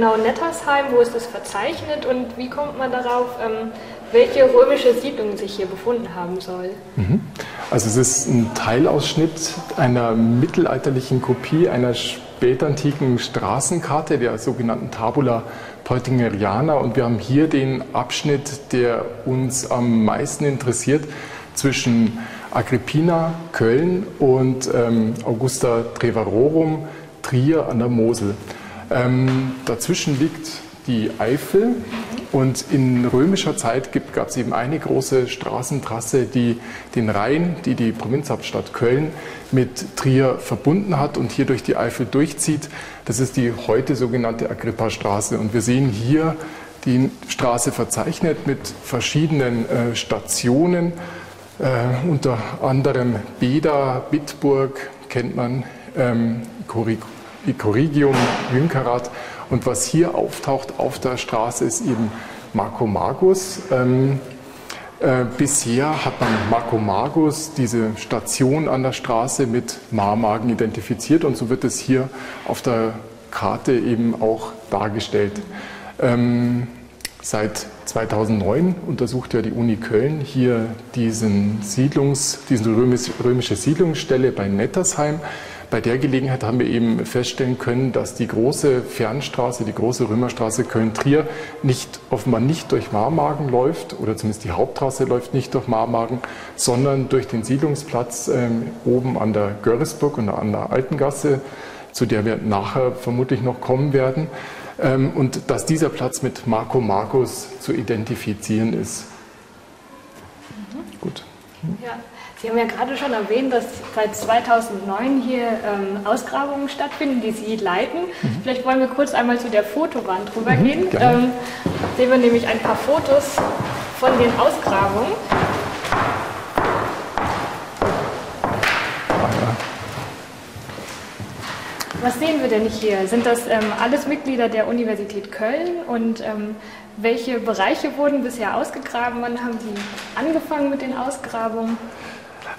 Genau Nettersheim, wo ist das verzeichnet und wie kommt man darauf, ähm, welche römische Siedlung sich hier befunden haben soll? Mhm. Also es ist ein Teilausschnitt einer mittelalterlichen Kopie einer spätantiken Straßenkarte, der sogenannten Tabula Peutingeriana und wir haben hier den Abschnitt, der uns am meisten interessiert, zwischen Agrippina, Köln und ähm, Augusta Trevarorum, Trier an der Mosel. Ähm, dazwischen liegt die Eifel. Und in römischer Zeit gab es eben eine große Straßentrasse, die den Rhein, die die Provinzhauptstadt Köln mit Trier verbunden hat und hier durch die Eifel durchzieht. Das ist die heute sogenannte Agrippa-Straße. Und wir sehen hier die Straße verzeichnet mit verschiedenen äh, Stationen. Äh, unter anderem Beda, Bitburg kennt man, ähm, Corrigium, Jünkerat. Und was hier auftaucht auf der Straße ist eben Marcomagus. Ähm, äh, bisher hat man Marcomagus, diese Station an der Straße, mit Marmagen identifiziert und so wird es hier auf der Karte eben auch dargestellt. Ähm, Seit 2009 untersucht ja die Uni Köln hier diesen Siedlungs, diese römische Siedlungsstelle bei Nettersheim. Bei der Gelegenheit haben wir eben feststellen können, dass die große Fernstraße, die große Römerstraße Köln-Trier nicht, offenbar nicht durch Marmagen läuft, oder zumindest die Haupttrasse läuft nicht durch Marmagen, sondern durch den Siedlungsplatz ähm, oben an der Görresburg und an der Altengasse, zu der wir nachher vermutlich noch kommen werden. Ähm, und dass dieser Platz mit Marco Marcus zu identifizieren ist. Mhm. Gut. Ja. Sie haben ja gerade schon erwähnt, dass seit 2009 hier ähm, Ausgrabungen stattfinden, die Sie leiten. Mhm. Vielleicht wollen wir kurz einmal zu der Fotowand rübergehen. Mhm, ähm, sehen wir nämlich ein paar Fotos von den Ausgrabungen. Was sehen wir denn hier? Sind das ähm, alles Mitglieder der Universität Köln und ähm, welche Bereiche wurden bisher ausgegraben? Wann haben Sie angefangen mit den Ausgrabungen?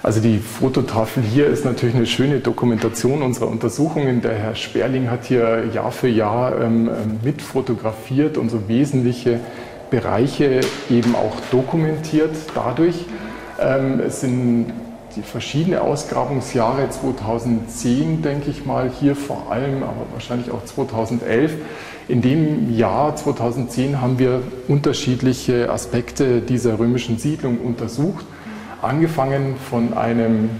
Also die Fototafel hier ist natürlich eine schöne Dokumentation unserer Untersuchungen. Der Herr Sperling hat hier Jahr für Jahr ähm, ähm mit fotografiert und so wesentliche Bereiche eben auch dokumentiert dadurch. Ähm, es sind die verschiedenen Ausgrabungsjahre 2010, denke ich mal, hier vor allem, aber wahrscheinlich auch 2011. In dem Jahr 2010 haben wir unterschiedliche Aspekte dieser römischen Siedlung untersucht, angefangen von einem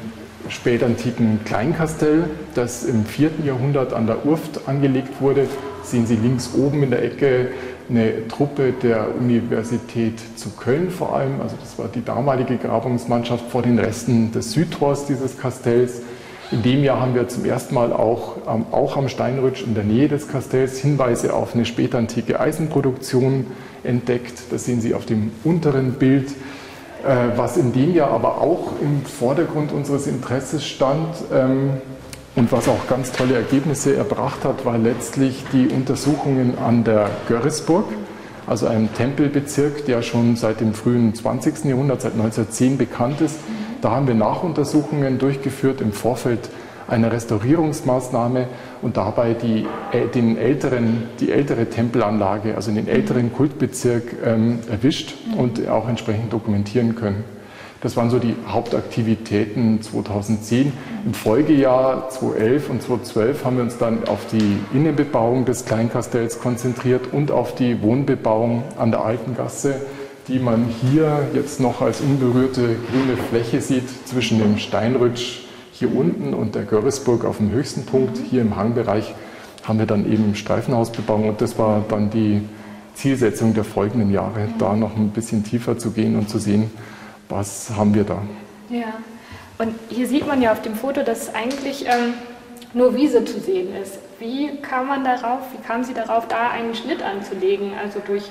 spätantiken Kleinkastell, das im 4. Jahrhundert an der Urft angelegt wurde. Sehen Sie links oben in der Ecke eine Truppe der Universität zu Köln vor allem, also das war die damalige Grabungsmannschaft vor den Resten des Südtors dieses Kastells. In dem Jahr haben wir zum ersten Mal auch, auch am Steinrütsch in der Nähe des Kastells Hinweise auf eine spätantike Eisenproduktion entdeckt. Das sehen Sie auf dem unteren Bild. Äh, was in dem Jahr aber auch im Vordergrund unseres Interesses stand, ähm, und was auch ganz tolle Ergebnisse erbracht hat, war letztlich die Untersuchungen an der Görresburg, also einem Tempelbezirk, der schon seit dem frühen 20. Jahrhundert, seit 1910 bekannt ist. Da haben wir Nachuntersuchungen durchgeführt im Vorfeld einer Restaurierungsmaßnahme und dabei die, äh, den älteren, die ältere Tempelanlage, also den älteren Kultbezirk ähm, erwischt und auch entsprechend dokumentieren können. Das waren so die Hauptaktivitäten 2010. Im Folgejahr 2011 und 2012 haben wir uns dann auf die Innenbebauung des Kleinkastells konzentriert und auf die Wohnbebauung an der Alten Gasse, die man hier jetzt noch als unberührte grüne Fläche sieht zwischen dem Steinrütsch hier unten und der Görresburg auf dem höchsten Punkt. Hier im Hangbereich haben wir dann eben Streifenhausbebauung und das war dann die Zielsetzung der folgenden Jahre, da noch ein bisschen tiefer zu gehen und zu sehen, was haben wir da? Ja. Und hier sieht man ja auf dem Foto, dass eigentlich ähm, nur Wiese zu sehen ist. Wie kam man darauf, wie kam sie darauf, da einen Schnitt anzulegen? Also durch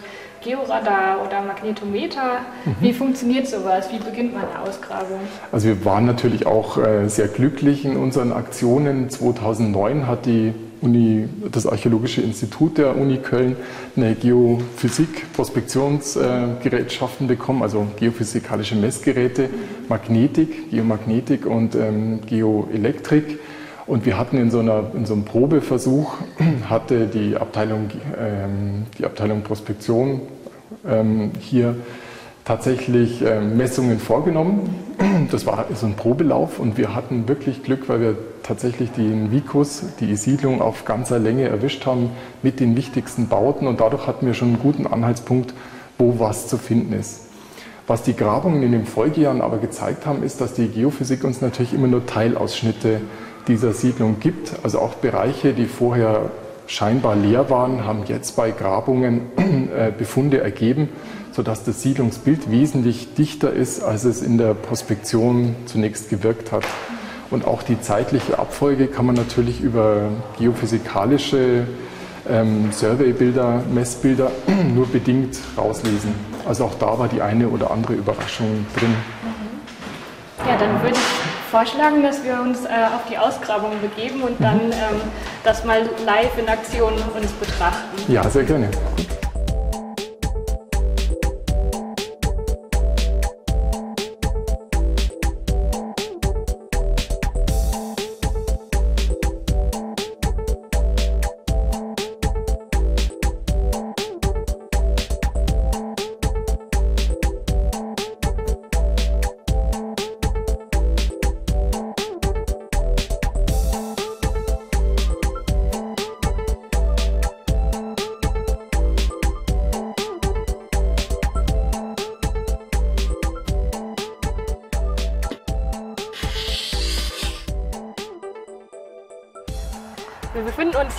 Georadar oder Magnetometer. Mhm. Wie funktioniert sowas? Wie beginnt man eine Ausgrabung? Also wir waren natürlich auch äh, sehr glücklich in unseren Aktionen. 2009 hat die Uni, das Archäologische Institut der Uni Köln eine Geophysik-Prospektionsgerätschaften bekommen, also geophysikalische Messgeräte, Magnetik, Geomagnetik und ähm, Geoelektrik. Und wir hatten in so, einer, in so einem Probeversuch, hatte die Abteilung, ähm, die Abteilung Prospektion ähm, hier tatsächlich ähm, Messungen vorgenommen. Das war so ein Probelauf und wir hatten wirklich Glück, weil wir tatsächlich den Vicus, die Siedlung auf ganzer Länge erwischt haben mit den wichtigsten Bauten und dadurch hatten wir schon einen guten Anhaltspunkt, wo was zu finden ist. Was die Grabungen in den Folgejahren aber gezeigt haben, ist, dass die Geophysik uns natürlich immer nur Teilausschnitte dieser Siedlung gibt. Also auch Bereiche, die vorher scheinbar leer waren, haben jetzt bei Grabungen äh, Befunde ergeben, sodass das Siedlungsbild wesentlich dichter ist, als es in der Prospektion zunächst gewirkt hat. Und auch die zeitliche Abfolge kann man natürlich über geophysikalische ähm, Surveybilder, Messbilder nur bedingt rauslesen. Also auch da war die eine oder andere Überraschung drin. Ja, dann würde ich vorschlagen, dass wir uns äh, auf die Ausgrabung begeben und dann mhm. ähm, das mal live in Aktion uns betrachten. Ja, sehr gerne.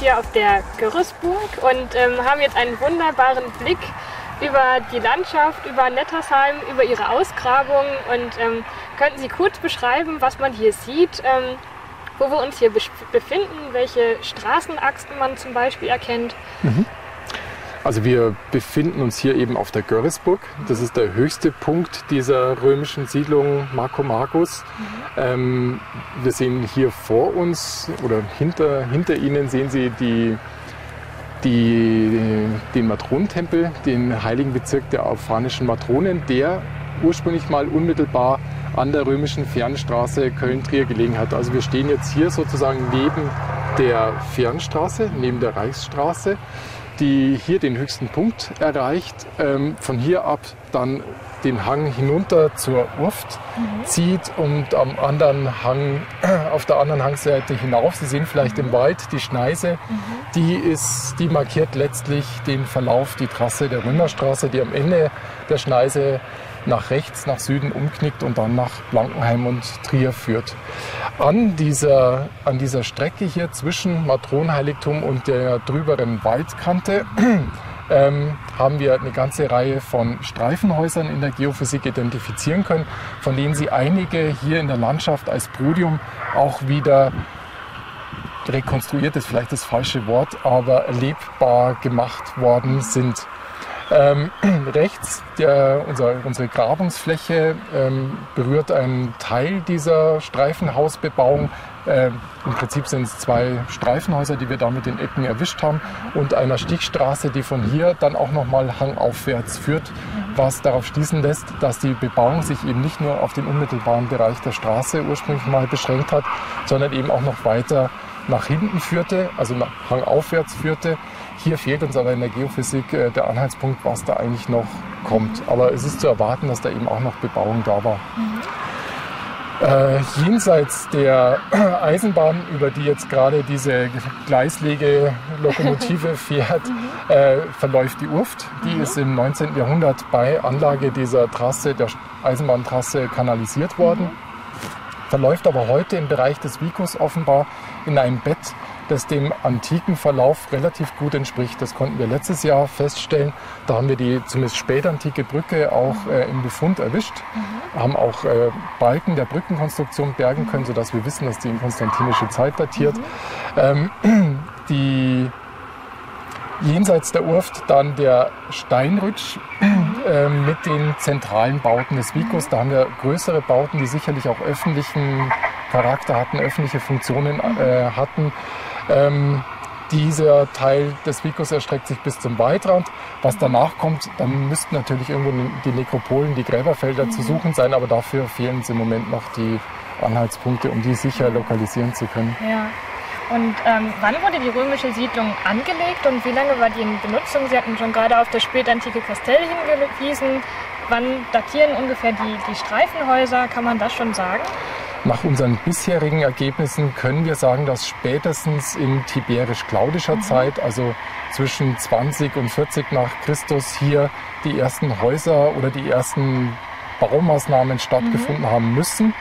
Hier auf der Gerüstburg und ähm, haben jetzt einen wunderbaren Blick über die Landschaft, über Nettersheim, über ihre Ausgrabung und ähm, könnten Sie kurz beschreiben, was man hier sieht, ähm, wo wir uns hier befinden, welche Straßenachsen man zum Beispiel erkennt. Mhm. Also wir befinden uns hier eben auf der Görresburg. Das ist der höchste Punkt dieser römischen Siedlung Marco Marcus. Mhm. Ähm, wir sehen hier vor uns oder hinter, hinter Ihnen sehen Sie die, die, den Matronentempel, den heiligen Bezirk der alphanischen Matronen, der ursprünglich mal unmittelbar an der römischen Fernstraße Köln-Trier gelegen hat. Also wir stehen jetzt hier sozusagen neben der Fernstraße, neben der Reichsstraße die hier den höchsten Punkt erreicht, ähm, von hier ab dann den Hang hinunter zur Urft mhm. zieht und am anderen Hang, auf der anderen Hangseite hinauf. Sie sehen vielleicht mhm. im Wald die Schneise, mhm. die, ist, die markiert letztlich den Verlauf, die Trasse der Römerstraße, die am Ende der Schneise nach rechts, nach Süden umknickt und dann nach Blankenheim und Trier führt. An dieser, an dieser Strecke hier zwischen Matronheiligtum und der drüberen Waldkante ähm, haben wir eine ganze Reihe von Streifenhäusern in der Geophysik identifizieren können, von denen sie einige hier in der Landschaft als Podium auch wieder rekonstruiert ist vielleicht das falsche Wort, aber lebbar gemacht worden sind. Ähm, rechts, der, unser, unsere Grabungsfläche ähm, berührt einen Teil dieser Streifenhausbebauung. Ähm, Im Prinzip sind es zwei Streifenhäuser, die wir da mit den Ecken erwischt haben und einer Stichstraße, die von hier dann auch nochmal hangaufwärts führt, was darauf schließen lässt, dass die Bebauung sich eben nicht nur auf den unmittelbaren Bereich der Straße ursprünglich mal beschränkt hat, sondern eben auch noch weiter nach hinten führte, also nach hangaufwärts führte. Hier fehlt uns aber in der Geophysik äh, der Anhaltspunkt, was da eigentlich noch kommt. Aber es ist zu erwarten, dass da eben auch noch Bebauung da war. Mhm. Äh, jenseits der Eisenbahn, über die jetzt gerade diese Gleislege-Lokomotive fährt, mhm. äh, verläuft die Urft. Die mhm. ist im 19. Jahrhundert bei Anlage dieser Trasse, der Eisenbahntrasse, kanalisiert worden. Mhm. Verläuft aber heute im Bereich des Vicus offenbar in einem Bett das dem antiken Verlauf relativ gut entspricht. Das konnten wir letztes Jahr feststellen. Da haben wir die zumindest spätantike Brücke auch äh, im Befund erwischt, mhm. haben auch äh, Balken der Brückenkonstruktion bergen können, sodass wir wissen, dass die in konstantinische Zeit datiert. Mhm. Ähm, die jenseits der Urft dann der Steinrütsch äh, mit den zentralen Bauten des Vicus. Da haben wir größere Bauten, die sicherlich auch öffentlichen Charakter hatten, öffentliche Funktionen äh, hatten. Ähm, dieser Teil des Vicus erstreckt sich bis zum Waldrand. Was danach kommt, dann müssten natürlich irgendwo die Nekropolen, die Gräberfelder zu suchen sein, aber dafür fehlen uns im Moment noch die Anhaltspunkte, um die sicher lokalisieren zu können. Ja. Und ähm, wann wurde die römische Siedlung angelegt und wie lange war die in Benutzung? Sie hatten schon gerade auf das spätantike Kastell hingewiesen. Wann datieren ungefähr die, die Streifenhäuser? Kann man das schon sagen? Nach unseren bisherigen Ergebnissen können wir sagen, dass spätestens in tiberisch-klaudischer mhm. Zeit, also zwischen 20 und 40 nach Christus, hier die ersten Häuser oder die ersten Baumaßnahmen stattgefunden mhm. haben müssen.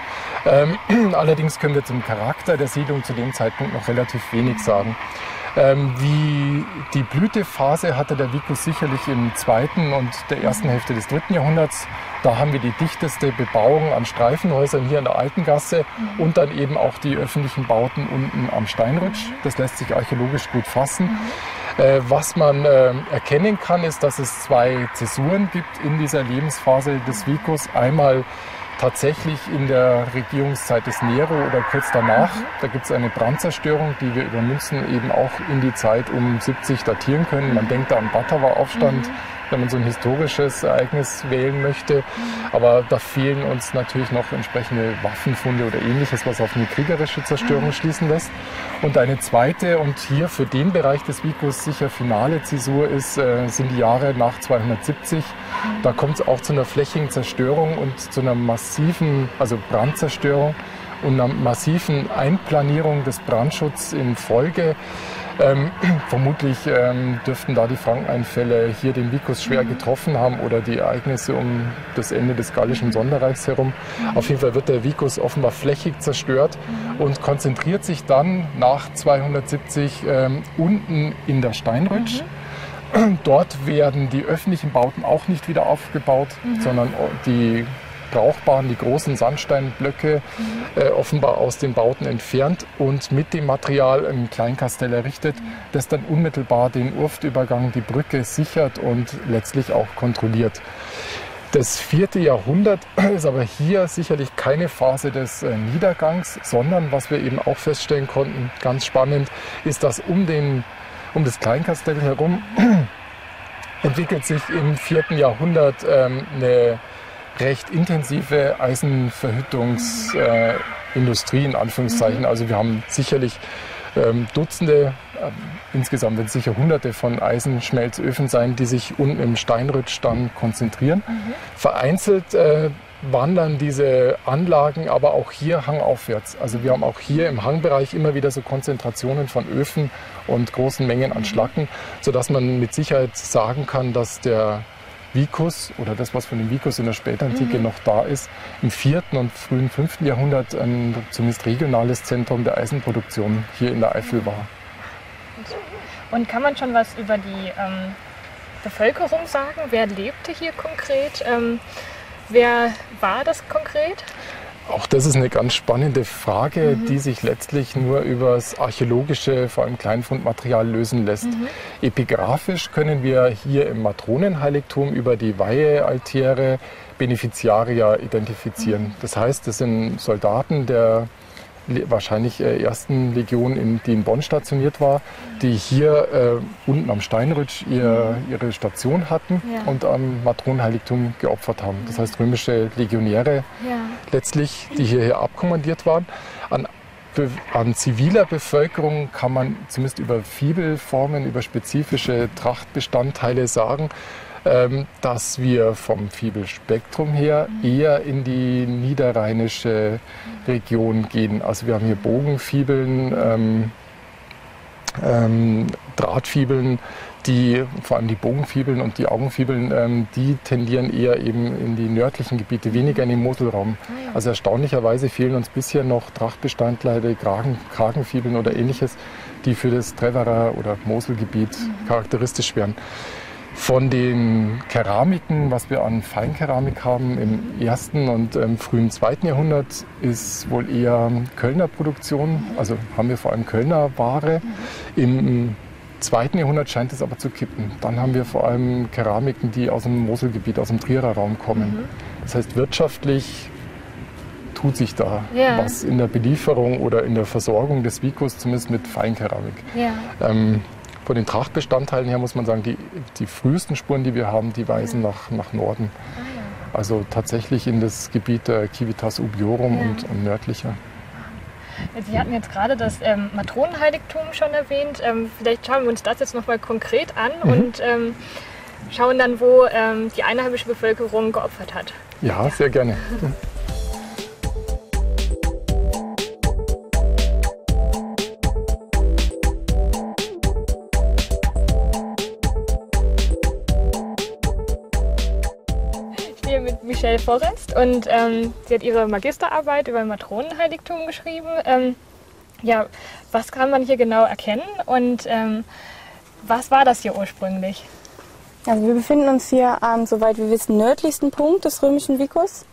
Ähm, allerdings können wir zum Charakter der Siedlung zu dem Zeitpunkt noch relativ wenig sagen. Ähm, wie die Blütephase hatte der Vicus sicherlich im zweiten und der ersten Hälfte des dritten Jahrhunderts. Da haben wir die dichteste Bebauung an Streifenhäusern hier in der Alten Gasse mhm. und dann eben auch die öffentlichen Bauten unten am Steinrutsch. Mhm. Das lässt sich archäologisch gut fassen. Mhm. Äh, was man äh, erkennen kann, ist, dass es zwei Zäsuren gibt in dieser Lebensphase des Vicus. Einmal tatsächlich in der Regierungszeit des Nero oder kurz danach. Mhm. Da gibt es eine Brandzerstörung, die wir über Münzen eben auch in die Zeit um 70 datieren können. Man denkt da an Batawa-Aufstand. Mhm wenn man so ein historisches Ereignis wählen möchte. Aber da fehlen uns natürlich noch entsprechende Waffenfunde oder ähnliches, was auf eine kriegerische Zerstörung schließen lässt. Und eine zweite und hier für den Bereich des Vicus sicher finale Zäsur ist, äh, sind die Jahre nach 270. Da kommt es auch zu einer flächigen Zerstörung und zu einer massiven, also Brandzerstörung und einer massiven Einplanierung des Brandschutzes in Folge. Ähm, vermutlich ähm, dürften da die Frankeneinfälle hier den Vicus schwer getroffen haben oder die Ereignisse um das Ende des Gallischen Sonderreichs herum. Auf jeden Fall wird der Vicus offenbar flächig zerstört und konzentriert sich dann nach 270 ähm, unten in der Steinrütsch. Mhm. Dort werden die öffentlichen Bauten auch nicht wieder aufgebaut, mhm. sondern die brauchbaren, die großen Sandsteinblöcke mhm. äh, offenbar aus den Bauten entfernt und mit dem Material ein Kleinkastell errichtet, mhm. das dann unmittelbar den Urftübergang, die Brücke sichert und letztlich auch kontrolliert. Das vierte Jahrhundert ist aber hier sicherlich keine Phase des äh, Niedergangs, sondern was wir eben auch feststellen konnten, ganz spannend, ist, dass um, den, um das Kleinkastell herum entwickelt sich im vierten Jahrhundert ähm, eine recht intensive Eisenverhütungsindustrie, in Anführungszeichen. Mhm. Also wir haben sicherlich ähm, Dutzende, äh, insgesamt werden es sicher Hunderte von Eisenschmelzöfen sein, die sich unten im Steinrütsch dann konzentrieren. Mhm. Vereinzelt äh, wandern diese Anlagen aber auch hier hangaufwärts. Also wir haben auch hier im Hangbereich immer wieder so Konzentrationen von Öfen und großen Mengen an Schlacken, sodass man mit Sicherheit sagen kann, dass der Vicus oder das, was von dem Vicus in der Spätantike mhm. noch da ist, im vierten und frühen fünften Jahrhundert ein zumindest regionales Zentrum der Eisenproduktion hier in der Eifel war. Und kann man schon was über die ähm, Bevölkerung sagen? Wer lebte hier konkret? Ähm, wer war das konkret? Auch das ist eine ganz spannende Frage, mhm. die sich letztlich nur über das archäologische, vor allem Kleinfundmaterial lösen lässt. Mhm. Epigraphisch können wir hier im Matronenheiligtum über die Weihealtäre Beneficiaria identifizieren. Mhm. Das heißt, das sind Soldaten der wahrscheinlich äh, ersten Legion, in, die in Bonn stationiert war, die hier äh, unten am Steinrütsch ihr, ihre Station hatten ja. und am Matronenheiligtum geopfert haben. Das heißt römische Legionäre ja. letztlich, die hierher abkommandiert waren. An, an ziviler Bevölkerung kann man zumindest über Fibelformen, über spezifische Trachtbestandteile sagen, ähm, dass wir vom Fibelspektrum her eher in die niederrheinische Region gehen. Also wir haben hier Bogenfibeln, ähm, ähm, Drahtfibeln, die, vor allem die Bogenfibeln und die Augenfibeln, ähm, die tendieren eher eben in die nördlichen Gebiete, weniger in den Moselraum. Ah. Also erstaunlicherweise fehlen uns bisher noch Trachtbestandteile, Kragen, Kragenfibeln oder ähnliches, die für das Treverer oder Moselgebiet mhm. charakteristisch wären. Von den Keramiken, was wir an Feinkeramik haben im ersten und ähm, frühen zweiten Jahrhundert, ist wohl eher Kölner Produktion. Also haben wir vor allem Kölner Ware. Im zweiten Jahrhundert scheint es aber zu kippen. Dann haben wir vor allem Keramiken, die aus dem Moselgebiet, aus dem Trierer Raum kommen. Mhm. Das heißt, wirtschaftlich tut sich da ja. was in der Belieferung oder in der Versorgung des Vicus, zumindest mit Feinkeramik. Ja. Ähm, von den Trachtbestandteilen her muss man sagen, die, die frühesten Spuren, die wir haben, die weisen ja. nach, nach Norden. Ah, also tatsächlich in das Gebiet der Civitas Ubiorum und, und nördlicher. Sie hatten jetzt gerade das ähm, Matronenheiligtum schon erwähnt. Ähm, vielleicht schauen wir uns das jetzt nochmal konkret an mhm. und ähm, schauen dann, wo ähm, die einheimische Bevölkerung geopfert hat. Ja, sehr gerne. Forrest und ähm, sie hat ihre Magisterarbeit über Matronenheiligtum geschrieben. Ähm, ja, was kann man hier genau erkennen und ähm, was war das hier ursprünglich? Also wir befinden uns hier am, soweit wir wissen, nördlichsten Punkt des römischen Vicus.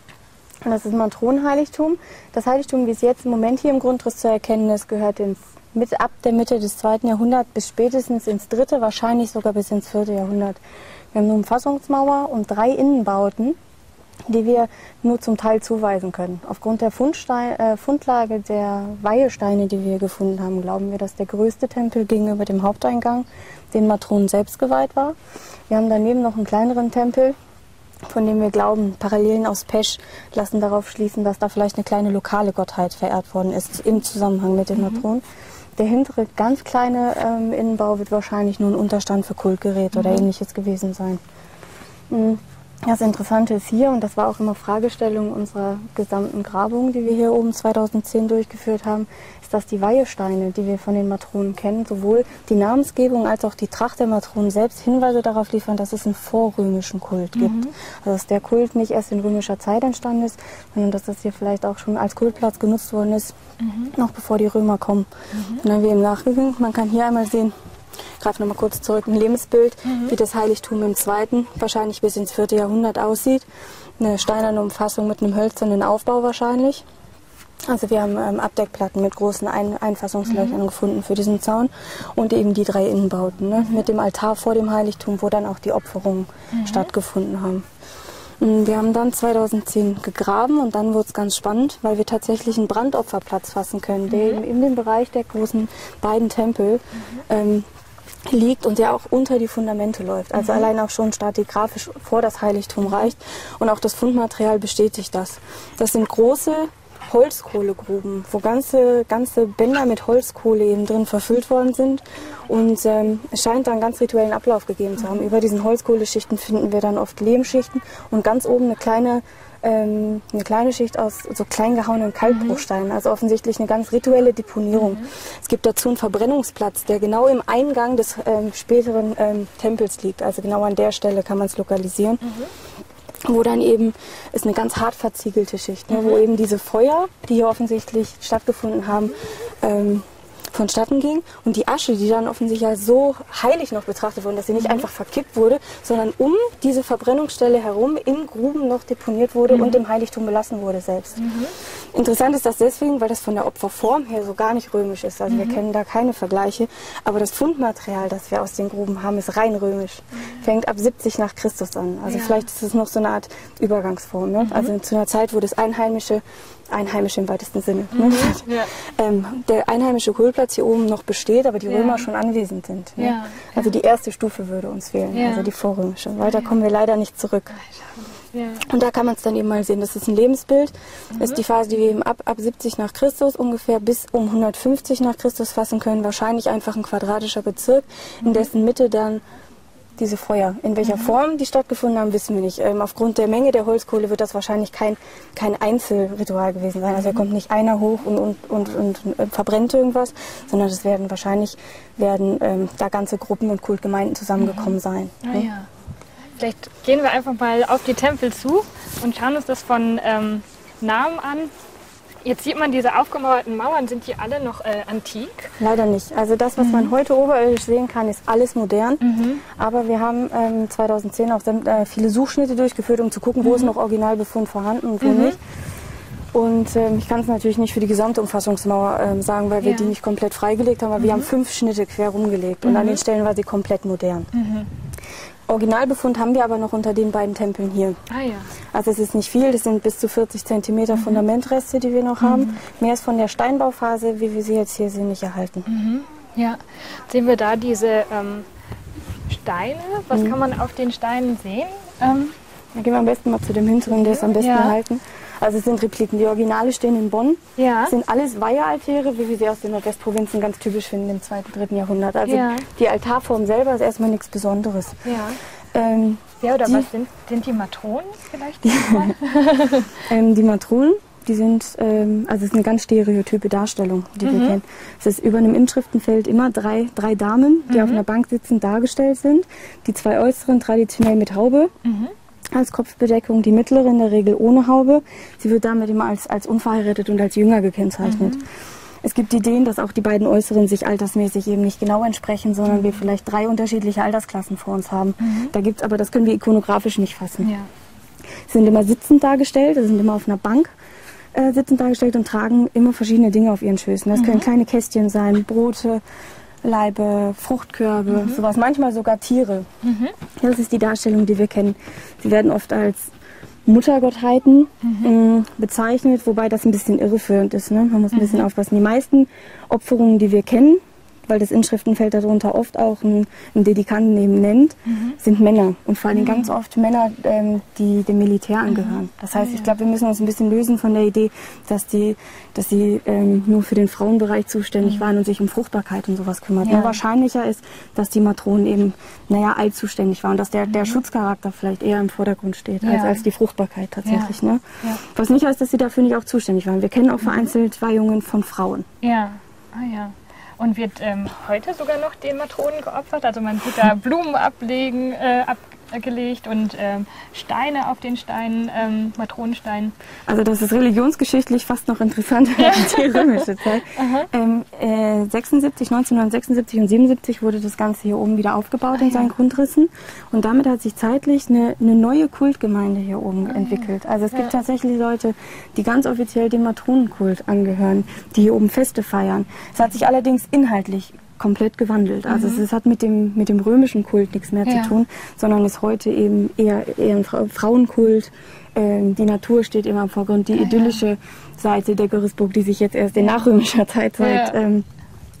Und das ist Matronenheiligtum. Das Heiligtum, wie es jetzt im Moment hier im Grundriss zu erkennen ist, gehört ins, mit ab der Mitte des zweiten Jahrhunderts bis spätestens ins dritte, wahrscheinlich sogar bis ins vierte Jahrhundert. Wir haben eine Umfassungsmauer und drei Innenbauten die wir nur zum Teil zuweisen können. Aufgrund der äh, Fundlage der Weihesteine, die wir gefunden haben, glauben wir, dass der größte Tempel gegenüber dem Haupteingang den Matronen selbst geweiht war. Wir haben daneben noch einen kleineren Tempel, von dem wir glauben, Parallelen aus Pesch lassen darauf schließen, dass da vielleicht eine kleine lokale Gottheit verehrt worden ist im Zusammenhang mit den mhm. Matronen. Der hintere, ganz kleine ähm, Innenbau wird wahrscheinlich nur ein Unterstand für Kultgerät mhm. oder ähnliches gewesen sein. Mhm. Das Interessante ist hier, und das war auch immer Fragestellung unserer gesamten Grabung, die wir hier oben 2010 durchgeführt haben, ist, dass die Weihesteine, die wir von den Matronen kennen, sowohl die Namensgebung als auch die Tracht der Matronen selbst Hinweise darauf liefern, dass es einen vorrömischen Kult mhm. gibt. Also dass der Kult nicht erst in römischer Zeit entstanden ist, sondern dass das hier vielleicht auch schon als Kultplatz genutzt worden ist, mhm. noch bevor die Römer kommen. Mhm. Und dann haben wir eben nachgegangen, man kann hier einmal sehen, greife nochmal kurz zurück, ein Lebensbild, mhm. wie das Heiligtum im zweiten, wahrscheinlich bis ins vierte Jahrhundert aussieht. Eine steinerne Umfassung mit einem hölzernen Aufbau wahrscheinlich. Also wir haben ähm, Abdeckplatten mit großen Ein Einfassungslöchern mhm. gefunden für diesen Zaun und eben die drei Innenbauten ne, mit dem Altar vor dem Heiligtum, wo dann auch die Opferungen mhm. stattgefunden haben. Mm, wir haben dann 2010 gegraben und dann wurde es ganz spannend, weil wir tatsächlich einen Brandopferplatz fassen können, der mhm. eben in dem Bereich der großen beiden Tempel mhm. ähm, liegt und der auch unter die Fundamente läuft. Also mhm. allein auch schon stratigraphisch vor das Heiligtum reicht. Und auch das Fundmaterial bestätigt das. Das sind große Holzkohlegruben, wo ganze, ganze Bänder mit Holzkohle eben drin verfüllt worden sind. Und ähm, es scheint da einen ganz rituellen Ablauf gegeben zu haben. Über diesen Holzkohleschichten finden wir dann oft Lehmschichten und ganz oben eine kleine ähm, eine kleine Schicht aus so klein gehauenen Kalkbruchsteinen, mhm. also offensichtlich eine ganz rituelle Deponierung. Mhm. Es gibt dazu einen Verbrennungsplatz, der genau im Eingang des ähm, späteren ähm, Tempels liegt. Also genau an der Stelle kann man es lokalisieren. Mhm. Wo dann eben ist eine ganz hart verziegelte Schicht, ne, wo mhm. eben diese Feuer, die hier offensichtlich stattgefunden haben, ähm, vonstatten ging und die Asche, die dann offensichtlich so heilig noch betrachtet wurde, dass sie nicht mhm. einfach verkippt wurde, sondern um diese Verbrennungsstelle herum in Gruben noch deponiert wurde mhm. und im Heiligtum belassen wurde selbst. Mhm. Interessant ist das deswegen, weil das von der Opferform her so gar nicht römisch ist. Also wir mhm. kennen da keine Vergleiche, aber das Fundmaterial, das wir aus den Gruben haben, ist rein römisch. Mhm. Fängt ab 70 nach Christus an. Also ja. vielleicht ist es noch so eine Art Übergangsform. Ne? Mhm. Also zu einer Zeit, wo das Einheimische einheimisch im weitesten Sinne. Ne? Mhm, ja. ähm, der einheimische Kohlplatz hier oben noch besteht, aber die ja. Römer schon anwesend sind. Ne? Also die erste Stufe würde uns fehlen, also die vorrömische. Weiter kommen wir leider nicht zurück. Und da kann man es dann eben mal sehen. Das ist ein Lebensbild. Das mhm. ist die Phase, die wir eben ab, ab 70 nach Christus ungefähr bis um 150 nach Christus fassen können. Wahrscheinlich einfach ein quadratischer Bezirk, in mhm. dessen Mitte dann diese Feuer. In welcher mhm. Form die stattgefunden haben, wissen wir nicht. Ähm, aufgrund der Menge der Holzkohle wird das wahrscheinlich kein, kein Einzelritual gewesen sein. Also da kommt nicht einer hoch und, und, und, und, und äh, verbrennt irgendwas, sondern es werden wahrscheinlich werden ähm, da ganze Gruppen und Kultgemeinden zusammengekommen mhm. sein. Ah, ne? ja. Vielleicht gehen wir einfach mal auf die Tempel zu und schauen uns das von ähm, Namen an. Jetzt sieht man diese aufgemauerten Mauern, sind die alle noch äh, antik? Leider nicht. Also das, was mhm. man heute oberirdisch sehen kann, ist alles modern. Mhm. Aber wir haben ähm, 2010 auch äh, viele Suchschnitte durchgeführt, um zu gucken, wo mhm. ist noch Originalbefund vorhanden und wo mhm. nicht. Und ähm, ich kann es natürlich nicht für die gesamte Umfassungsmauer ähm, sagen, weil wir ja. die nicht komplett freigelegt haben, aber wir mhm. haben fünf Schnitte quer rumgelegt und an mhm. den Stellen war sie komplett modern. Originalbefund haben wir aber noch unter den beiden Tempeln hier. Ah ja. Also es ist nicht viel, das sind bis zu 40 Zentimeter mhm. Fundamentreste, die wir noch mhm. haben. Mehr ist von der Steinbauphase, wie wir sie jetzt hier sehen, nicht erhalten. Mhm. Ja, sehen wir da diese ähm, Steine? Was mhm. kann man auf den Steinen sehen? Ähm, da gehen wir am besten mal zu dem hinteren, der ist am besten ja. erhalten. Also es sind Repliken. Die Originale stehen in Bonn. Ja. Das sind alles Weihealtäre, wie wir sie aus den Nordwestprovinzen ganz typisch finden im zweiten, dritten Jahrhundert. Also ja. die Altarform selber ist erstmal nichts Besonderes. Ja. Ähm, ja, oder die, was sind, sind die Matronen vielleicht? Die, ähm, die Matronen, die sind, ähm, also es ist eine ganz stereotype Darstellung, die mhm. wir kennen. Es ist über einem Inschriftenfeld immer drei, drei Damen, die mhm. auf einer Bank sitzend dargestellt sind. Die zwei äußeren traditionell mit Haube. Mhm als Kopfbedeckung, die mittlere in der Regel ohne Haube. Sie wird damit immer als, als unverheiratet und als jünger gekennzeichnet. Mhm. Es gibt Ideen, dass auch die beiden Äußeren sich altersmäßig eben nicht genau entsprechen, sondern mhm. wir vielleicht drei unterschiedliche Altersklassen vor uns haben. Mhm. Da gibt's aber, das können wir ikonografisch nicht fassen. Ja. Sie sind immer sitzend dargestellt, sie sind immer auf einer Bank äh, sitzend dargestellt und tragen immer verschiedene Dinge auf ihren Schößen. Das können mhm. kleine Kästchen sein, Brote, Leibe, Fruchtkörbe, mhm. sowas, manchmal sogar Tiere. Mhm. Das ist die Darstellung, die wir kennen. Sie werden oft als Muttergottheiten mhm. bezeichnet, wobei das ein bisschen irreführend ist. Ne? Man muss ein bisschen mhm. aufpassen. Die meisten Opferungen, die wir kennen, weil das Inschriftenfeld darunter oft auch einen, einen Dedikanten eben nennt, mhm. sind Männer. Und vor allem mhm. ganz oft Männer, ähm, die dem Militär angehören. Mhm. Das heißt, ich glaube, wir müssen uns ein bisschen lösen von der Idee, dass die, dass sie ähm, nur für den Frauenbereich zuständig mhm. waren und sich um Fruchtbarkeit und sowas kümmert. Ja. Wahrscheinlicher ist, dass die Matronen eben, naja, allzuständig waren. Dass der, der mhm. Schutzcharakter vielleicht eher im Vordergrund steht, ja. als, als die Fruchtbarkeit tatsächlich. Ne? Was nicht heißt, dass sie dafür nicht auch zuständig waren. Wir kennen auch vereinzelt Weihungen von Frauen. Ja, ah ja. Und wird ähm, heute sogar noch den Matronen geopfert. Also man sieht da Blumen ablegen, äh, abgelegt und ähm, Steine auf den Steinen, ähm, Matronensteinen. Also das ist religionsgeschichtlich fast noch interessanter als die römische Zeit. Ähm, äh, 76, 1976 und 77 wurde das Ganze hier oben wieder aufgebaut ah, in seinen ja. Grundrissen. Und damit hat sich zeitlich eine, eine neue Kultgemeinde hier oben ah, entwickelt. Also es ja. gibt tatsächlich Leute, die ganz offiziell dem Matronenkult angehören, die hier oben Feste feiern. Es hat sich allerdings inhaltlich komplett gewandelt. Also mhm. es hat mit dem, mit dem römischen Kult nichts mehr ja. zu tun, sondern ist heute eben eher, eher ein Frauenkult. Ähm, die Natur steht immer im Vorgrund. Die idyllische Seite der Görisburg, die sich jetzt erst in nachrömischer Zeit zeigt, ja. ähm,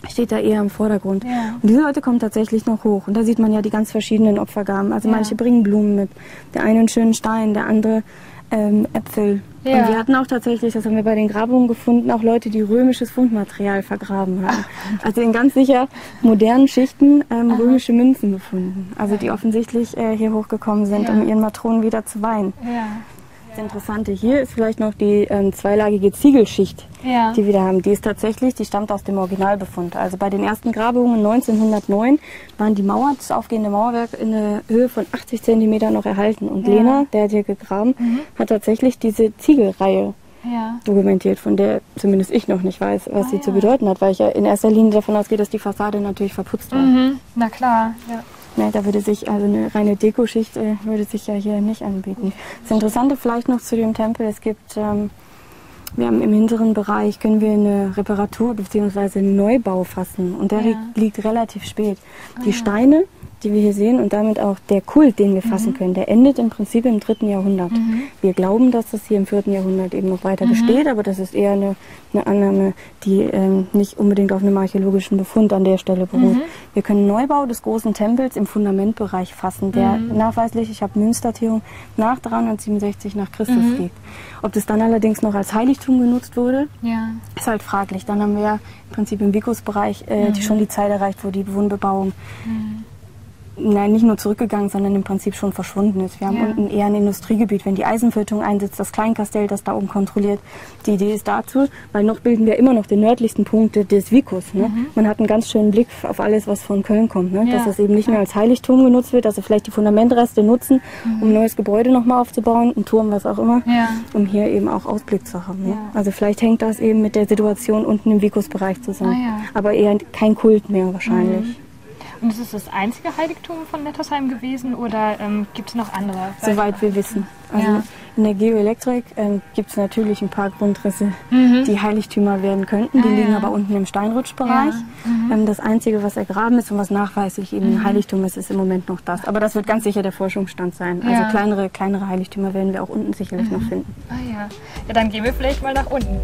steht da eher im Vordergrund. Ja. Und diese Leute kommen tatsächlich noch hoch. Und da sieht man ja die ganz verschiedenen Opfergaben. Also manche bringen Blumen mit. Der eine einen schönen Stein, der andere ähm, Äpfel. Ja. Und wir hatten auch tatsächlich, das haben wir bei den Grabungen gefunden, auch Leute, die römisches Fundmaterial vergraben haben. Also in ganz sicher modernen Schichten ähm, römische Münzen gefunden. Also die offensichtlich äh, hier hochgekommen sind, ja. um ihren Matronen wieder zu weihen. Ja. Interessante hier ist vielleicht noch die ähm, zweilagige Ziegelschicht, ja. die wir da haben. Die ist tatsächlich, die stammt aus dem Originalbefund. Also bei den ersten Grabungen 1909 waren die Mauer, das aufgehende Mauerwerk in der Höhe von 80 cm noch erhalten. Und ja. Lena, der hat hier gegraben, mhm. hat tatsächlich diese Ziegelreihe ja. dokumentiert, von der zumindest ich noch nicht weiß, was ah, sie zu bedeuten hat, weil ich ja in erster Linie davon ausgehe, dass die Fassade natürlich verputzt war. Mhm. Na klar, ja. Ne, da würde sich, also eine reine Dekoschicht äh, würde sich ja hier nicht anbieten. Das Interessante vielleicht noch zu dem Tempel, es gibt, ähm, wir haben im hinteren Bereich, können wir eine Reparatur bzw. einen Neubau fassen und der ja. liegt relativ spät. Die ah. Steine, die wir hier sehen und damit auch der Kult, den wir fassen mhm. können, der endet im Prinzip im dritten Jahrhundert. Mhm. Wir glauben, dass das hier im vierten Jahrhundert eben noch weiter mhm. besteht, aber das ist eher eine, eine Annahme, die ähm, nicht unbedingt auf einem archäologischen Befund an der Stelle beruht. Mhm. Wir können Neubau des großen Tempels im Fundamentbereich fassen, der mhm. nachweislich, ich habe Münzdatierung, nach 367 nach Christus liegt. Ob das dann allerdings noch als Heiligtum genutzt wurde, ja. ist halt fraglich. Dann haben wir im Prinzip im Vikusbereich äh, die schon die Zeit erreicht, wo die Wohnbebauung nein, nicht nur zurückgegangen, sondern im Prinzip schon verschwunden ist. Wir haben ja. unten eher ein Industriegebiet. Wenn die Eisenverhüttung einsetzt, das Kleinkastell, das da oben kontrolliert. Die Idee ist dazu, weil noch bilden wir immer noch den nördlichsten Punkt des Vicus. Ne? Mhm. Man hat einen ganz schönen Blick auf alles, was von Köln kommt. Ne? Ja. Dass das eben nicht mehr als Heiligtum genutzt wird, dass sie vielleicht die Fundamentreste nutzen, mhm. um ein neues Gebäude nochmal aufzubauen, ein Turm, was auch immer, ja. um hier eben auch Ausblick zu haben. Ne? Also vielleicht hängt das eben mit der Situation unten im Vicus-Bereich zusammen. Ah, Aber eher kein Kult mehr wahrscheinlich. Mhm. Und ist es das einzige Heiligtum von Nettersheim gewesen oder ähm, gibt es noch andere? Soweit wir wissen. Also ja. in der Geoelektrik ähm, gibt es natürlich ein paar Grundrisse, mhm. die Heiligtümer werden könnten. Die ah, liegen ja. aber unten im Steinrutschbereich. Ja. Mhm. Ähm, das Einzige, was ergraben ist und was nachweislich eben ein mhm. Heiligtum ist, ist im Moment noch das. Aber das wird ganz sicher der Forschungsstand sein. Also kleinere, kleinere Heiligtümer werden wir auch unten sicherlich noch mhm. finden. Ah ja. Ja, dann gehen wir vielleicht mal nach unten.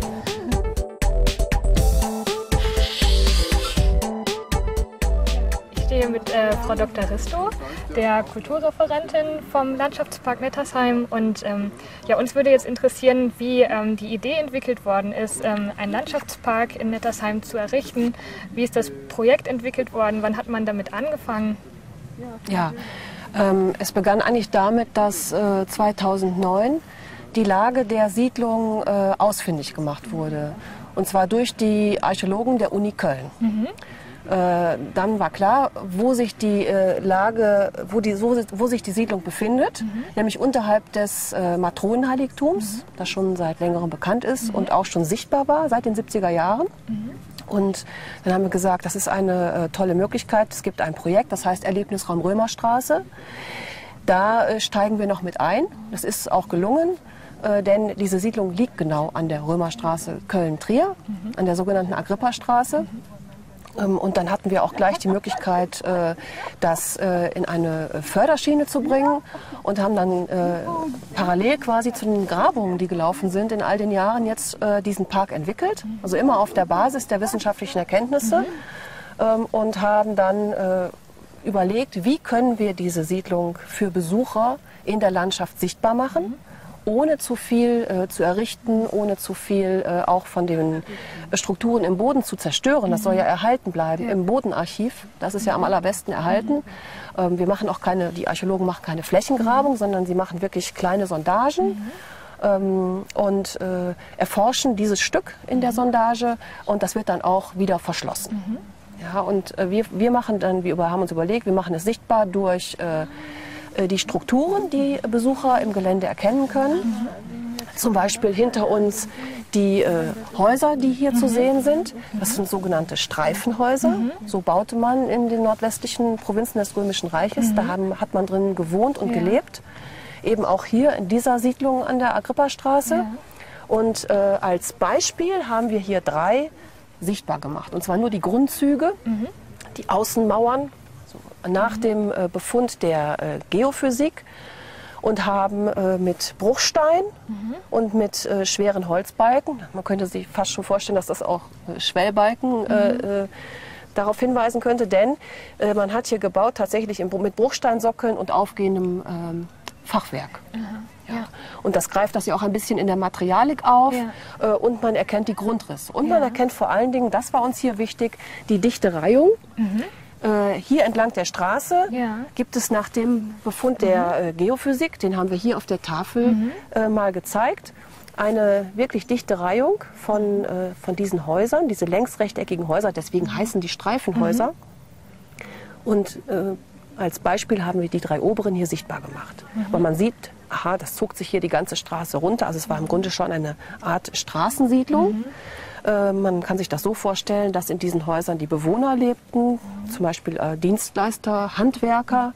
Stehe mit äh, Frau Dr. Risto, der Kulturreferentin vom Landschaftspark Nettersheim. Und ähm, ja, uns würde jetzt interessieren, wie ähm, die Idee entwickelt worden ist, ähm, einen Landschaftspark in Nettersheim zu errichten. Wie ist das Projekt entwickelt worden? Wann hat man damit angefangen? Ja, ähm, es begann eigentlich damit, dass äh, 2009 die Lage der Siedlung äh, ausfindig gemacht wurde. Und zwar durch die Archäologen der Uni Köln. Mhm. Äh, dann war klar, wo sich die äh, Lage, wo, die, wo, wo, sich die Siedlung befindet, mhm. nämlich unterhalb des äh, Matronenheiligtums, mhm. das schon seit längerem bekannt ist mhm. und auch schon sichtbar war seit den 70er Jahren. Mhm. Und dann haben wir gesagt, das ist eine äh, tolle Möglichkeit. Es gibt ein Projekt, das heißt Erlebnisraum Römerstraße. Da äh, steigen wir noch mit ein. Das ist auch gelungen äh, denn diese Siedlung liegt genau an der Römerstraße Köln-Trier, mhm. an der sogenannten Agrippa-Straße. Mhm. Ähm, und dann hatten wir auch gleich die Möglichkeit, äh, das äh, in eine Förderschiene zu bringen und haben dann äh, parallel quasi zu den Grabungen, die gelaufen sind, in all den Jahren jetzt diesen Park entwickelt. Also immer auf der Basis der wissenschaftlichen Erkenntnisse ähm, und haben dann überlegt, wie können wir diese Siedlung für Besucher in der Landschaft sichtbar machen ohne zu viel äh, zu errichten, ohne zu viel äh, auch von den Strukturen im Boden zu zerstören. Das soll ja erhalten bleiben im Bodenarchiv. Das ist ja am allerbesten erhalten. Ähm, wir machen auch keine, die Archäologen machen keine Flächengrabung, sondern sie machen wirklich kleine Sondagen. Ähm, und äh, erforschen dieses Stück in der Sondage und das wird dann auch wieder verschlossen. Ja, und äh, wir, wir machen dann, wir haben uns überlegt, wir machen es sichtbar durch äh, die Strukturen, die Besucher im Gelände erkennen können. Zum Beispiel hinter uns die äh, Häuser, die hier mhm. zu sehen sind. Das sind sogenannte Streifenhäuser. Mhm. So baute man in den nordwestlichen Provinzen des Römischen Reiches. Mhm. Da haben, hat man drin gewohnt und ja. gelebt. Eben auch hier in dieser Siedlung an der Agrippastraße. Ja. Und äh, als Beispiel haben wir hier drei sichtbar gemacht. Und zwar nur die Grundzüge, mhm. die Außenmauern nach dem äh, Befund der äh, Geophysik und haben äh, mit Bruchstein mhm. und mit äh, schweren Holzbalken, man könnte sich fast schon vorstellen, dass das auch äh, Schwellbalken mhm. darauf hinweisen könnte, denn man hat hier gebaut tatsächlich im, mit Bruchsteinsockeln und aufgehendem ähm, Fachwerk. Ja. Und das greift das ja auch ein bisschen in der Materialik auf ja. und man erkennt die Grundrisse. Und ja. man erkennt vor allen Dingen, das war uns hier wichtig, die dichte Reihung. Mhm. Äh, hier entlang der Straße ja. gibt es nach dem Befund der mhm. äh, Geophysik, den haben wir hier auf der Tafel mhm. äh, mal gezeigt, eine wirklich dichte Reihung von, äh, von diesen Häusern, diese längsrechteckigen Häuser, deswegen mhm. heißen die Streifenhäuser. Mhm. Und äh, als Beispiel haben wir die drei oberen hier sichtbar gemacht. Mhm. Aber man sieht, aha, das zog sich hier die ganze Straße runter. Also es war im Grunde schon eine Art Straßensiedlung. Mhm. Äh, man kann sich das so vorstellen, dass in diesen Häusern die Bewohner lebten, zum Beispiel äh, Dienstleister, Handwerker.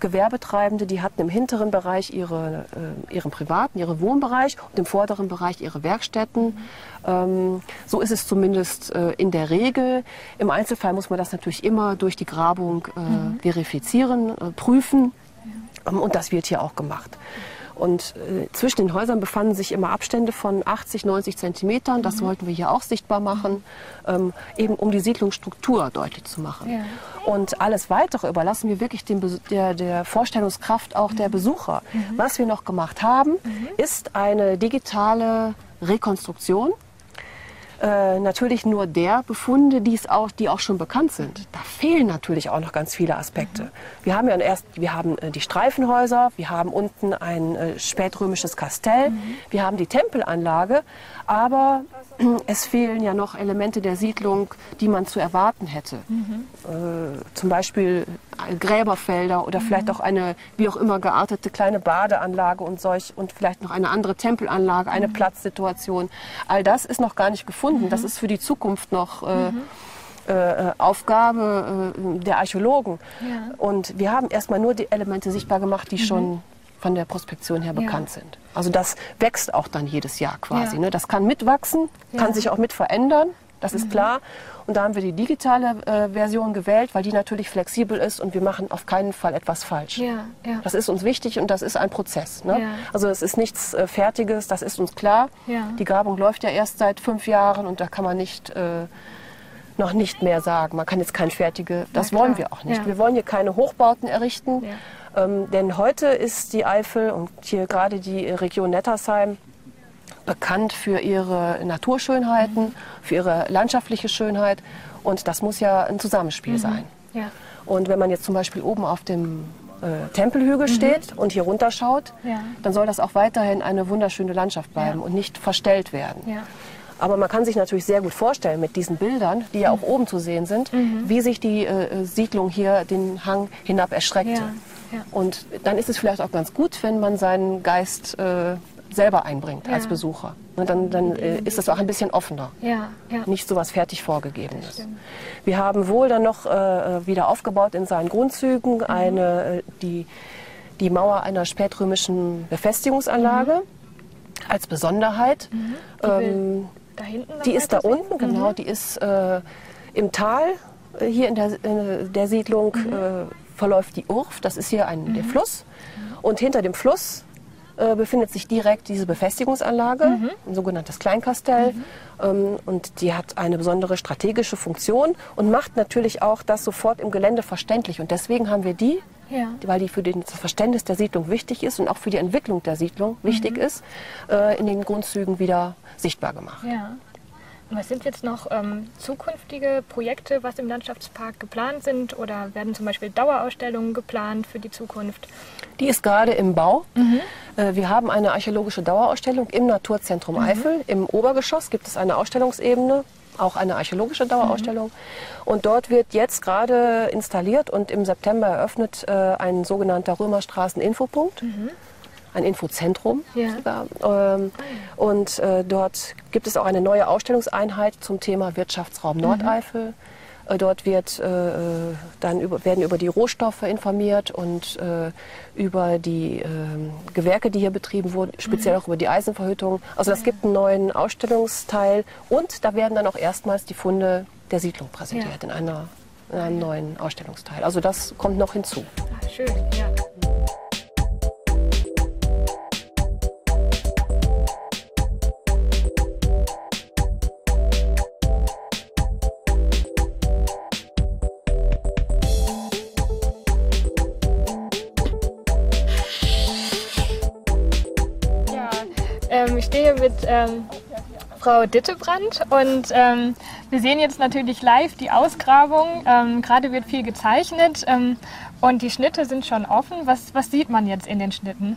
Gewerbetreibende, die hatten im hinteren Bereich ihre, äh, ihren privaten, ihren Wohnbereich und im vorderen Bereich ihre Werkstätten. Ähm, so ist es zumindest äh, in der Regel. Im Einzelfall muss man das natürlich immer durch die Grabung äh, mhm. verifizieren, äh, prüfen. Ähm, und das wird hier auch gemacht. Und äh, zwischen den Häusern befanden sich immer Abstände von 80, 90 Zentimetern. Das mhm. wollten wir hier auch sichtbar machen, ähm, eben um die Siedlungsstruktur deutlich zu machen. Ja. Und alles Weitere überlassen wir wirklich dem, der, der Vorstellungskraft auch mhm. der Besucher. Mhm. Was wir noch gemacht haben, mhm. ist eine digitale Rekonstruktion äh, natürlich nur der Befunde, die, es auch, die auch schon bekannt sind. Da fehlen natürlich auch noch ganz viele Aspekte. Mhm. Wir haben ja erst, wir haben äh, die Streifenhäuser, wir haben unten ein äh, spätrömisches Kastell, mhm. wir haben die Tempelanlage, aber es fehlen ja noch Elemente der Siedlung, die man zu erwarten hätte. Mhm. Äh, zum Beispiel Gräberfelder oder mhm. vielleicht auch eine wie auch immer geartete kleine Badeanlage und solch und vielleicht noch eine andere Tempelanlage, eine mhm. Platzsituation. All das ist noch gar nicht gefunden. Das mhm. ist für die Zukunft noch äh, mhm. äh, Aufgabe äh, der Archäologen. Ja. Und wir haben erstmal nur die Elemente sichtbar gemacht, die mhm. schon von der Prospektion her bekannt ja. sind. Also das wächst auch dann jedes Jahr quasi. Ja. Ne? Das kann mitwachsen, kann sich auch mit verändern, das ist mhm. klar. Und da haben wir die digitale äh, Version gewählt, weil die natürlich flexibel ist und wir machen auf keinen Fall etwas falsch. Ja, ja. Das ist uns wichtig und das ist ein Prozess. Ne? Ja. Also es ist nichts äh, Fertiges, das ist uns klar. Die Grabung läuft ja erst seit fünf Jahren und da kann man nicht... Äh, noch nicht mehr sagen. Man kann jetzt kein fertige, das wollen wir auch nicht. Wir wollen hier keine Hochbauten errichten, ähm, denn heute ist die Eifel und hier gerade die Region Nettersheim bekannt für ihre Naturschönheiten, für ihre landschaftliche Schönheit. Und das muss ja ein Zusammenspiel mhm. sein. Ja. Und wenn man jetzt zum Beispiel oben auf dem äh, Tempelhügel mhm. steht und hier runterschaut, ja. dann soll das auch weiterhin eine wunderschöne Landschaft bleiben ja. und nicht verstellt werden. Aber man kann sich natürlich sehr gut vorstellen mit diesen Bildern, die ja auch mhm. oben zu sehen sind, mhm. wie sich die äh, Siedlung hier den Hang hinab erstreckte. Ja. Und dann ist es vielleicht auch ganz gut, wenn man seinen Geist äh, selber einbringt ja. als Besucher. Und dann, dann äh, ist es auch ein bisschen offener. Ja, ja. Nicht so was fertig vorgegebenes. Wir haben wohl dann noch äh, wieder aufgebaut in seinen Grundzügen mhm. eine, äh, die, die Mauer einer spätrömischen Befestigungsanlage mhm. als Besonderheit. Mhm. Die, ähm, da hinten die ist da unten, genau. Mhm. Die ist äh, im Tal äh, hier in der, in der Siedlung mhm. äh, verläuft die Urf, das ist hier ein, der mhm. Fluss. Und hinter dem Fluss äh, befindet sich direkt diese Befestigungsanlage, mhm. ein sogenanntes Kleinkastell. Mhm. Ähm, und die hat eine besondere strategische Funktion und macht natürlich auch das sofort im Gelände verständlich. Und deswegen haben wir die, ja. weil die für das Verständnis der Siedlung wichtig ist und auch für die Entwicklung der Siedlung wichtig mhm. ist, äh, in den Grundzügen wieder sichtbar gemacht. Ja. Was sind jetzt noch ähm, zukünftige Projekte, was im Landschaftspark geplant sind? Oder werden zum Beispiel Dauerausstellungen geplant für die Zukunft? Die ist gerade im Bau. Mhm. Äh, wir haben eine archäologische Dauerausstellung im Naturzentrum mhm. Eifel. Im Obergeschoss gibt es eine Ausstellungsebene, auch eine archäologische Dauerausstellung. Mhm. Und dort wird jetzt gerade installiert und im September eröffnet äh, ein sogenannter Römerstraßen-Infopunkt. Mhm ein Infozentrum ja. sogar. Ähm, und äh, dort gibt es auch eine neue Ausstellungseinheit zum Thema Wirtschaftsraum mhm. Nordeifel. Äh, dort wird, äh, dann über, werden über die Rohstoffe informiert und äh, über die ähm, Gewerke, die hier betrieben wurden, speziell mhm. auch über die Eisenverhüttung. Also es gibt einen neuen Ausstellungsteil und da werden dann auch erstmals die Funde der Siedlung präsentiert ja. in, einer, in einem neuen Ausstellungsteil. Also das kommt noch hinzu. Ah, schön, ja. Stehe mit ähm, Frau Dittebrand und ähm, wir sehen jetzt natürlich live die Ausgrabung. Ähm, gerade wird viel gezeichnet ähm, und die Schnitte sind schon offen. Was, was sieht man jetzt in den Schnitten?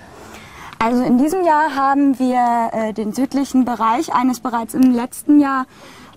Also in diesem Jahr haben wir äh, den südlichen Bereich eines bereits im letzten Jahr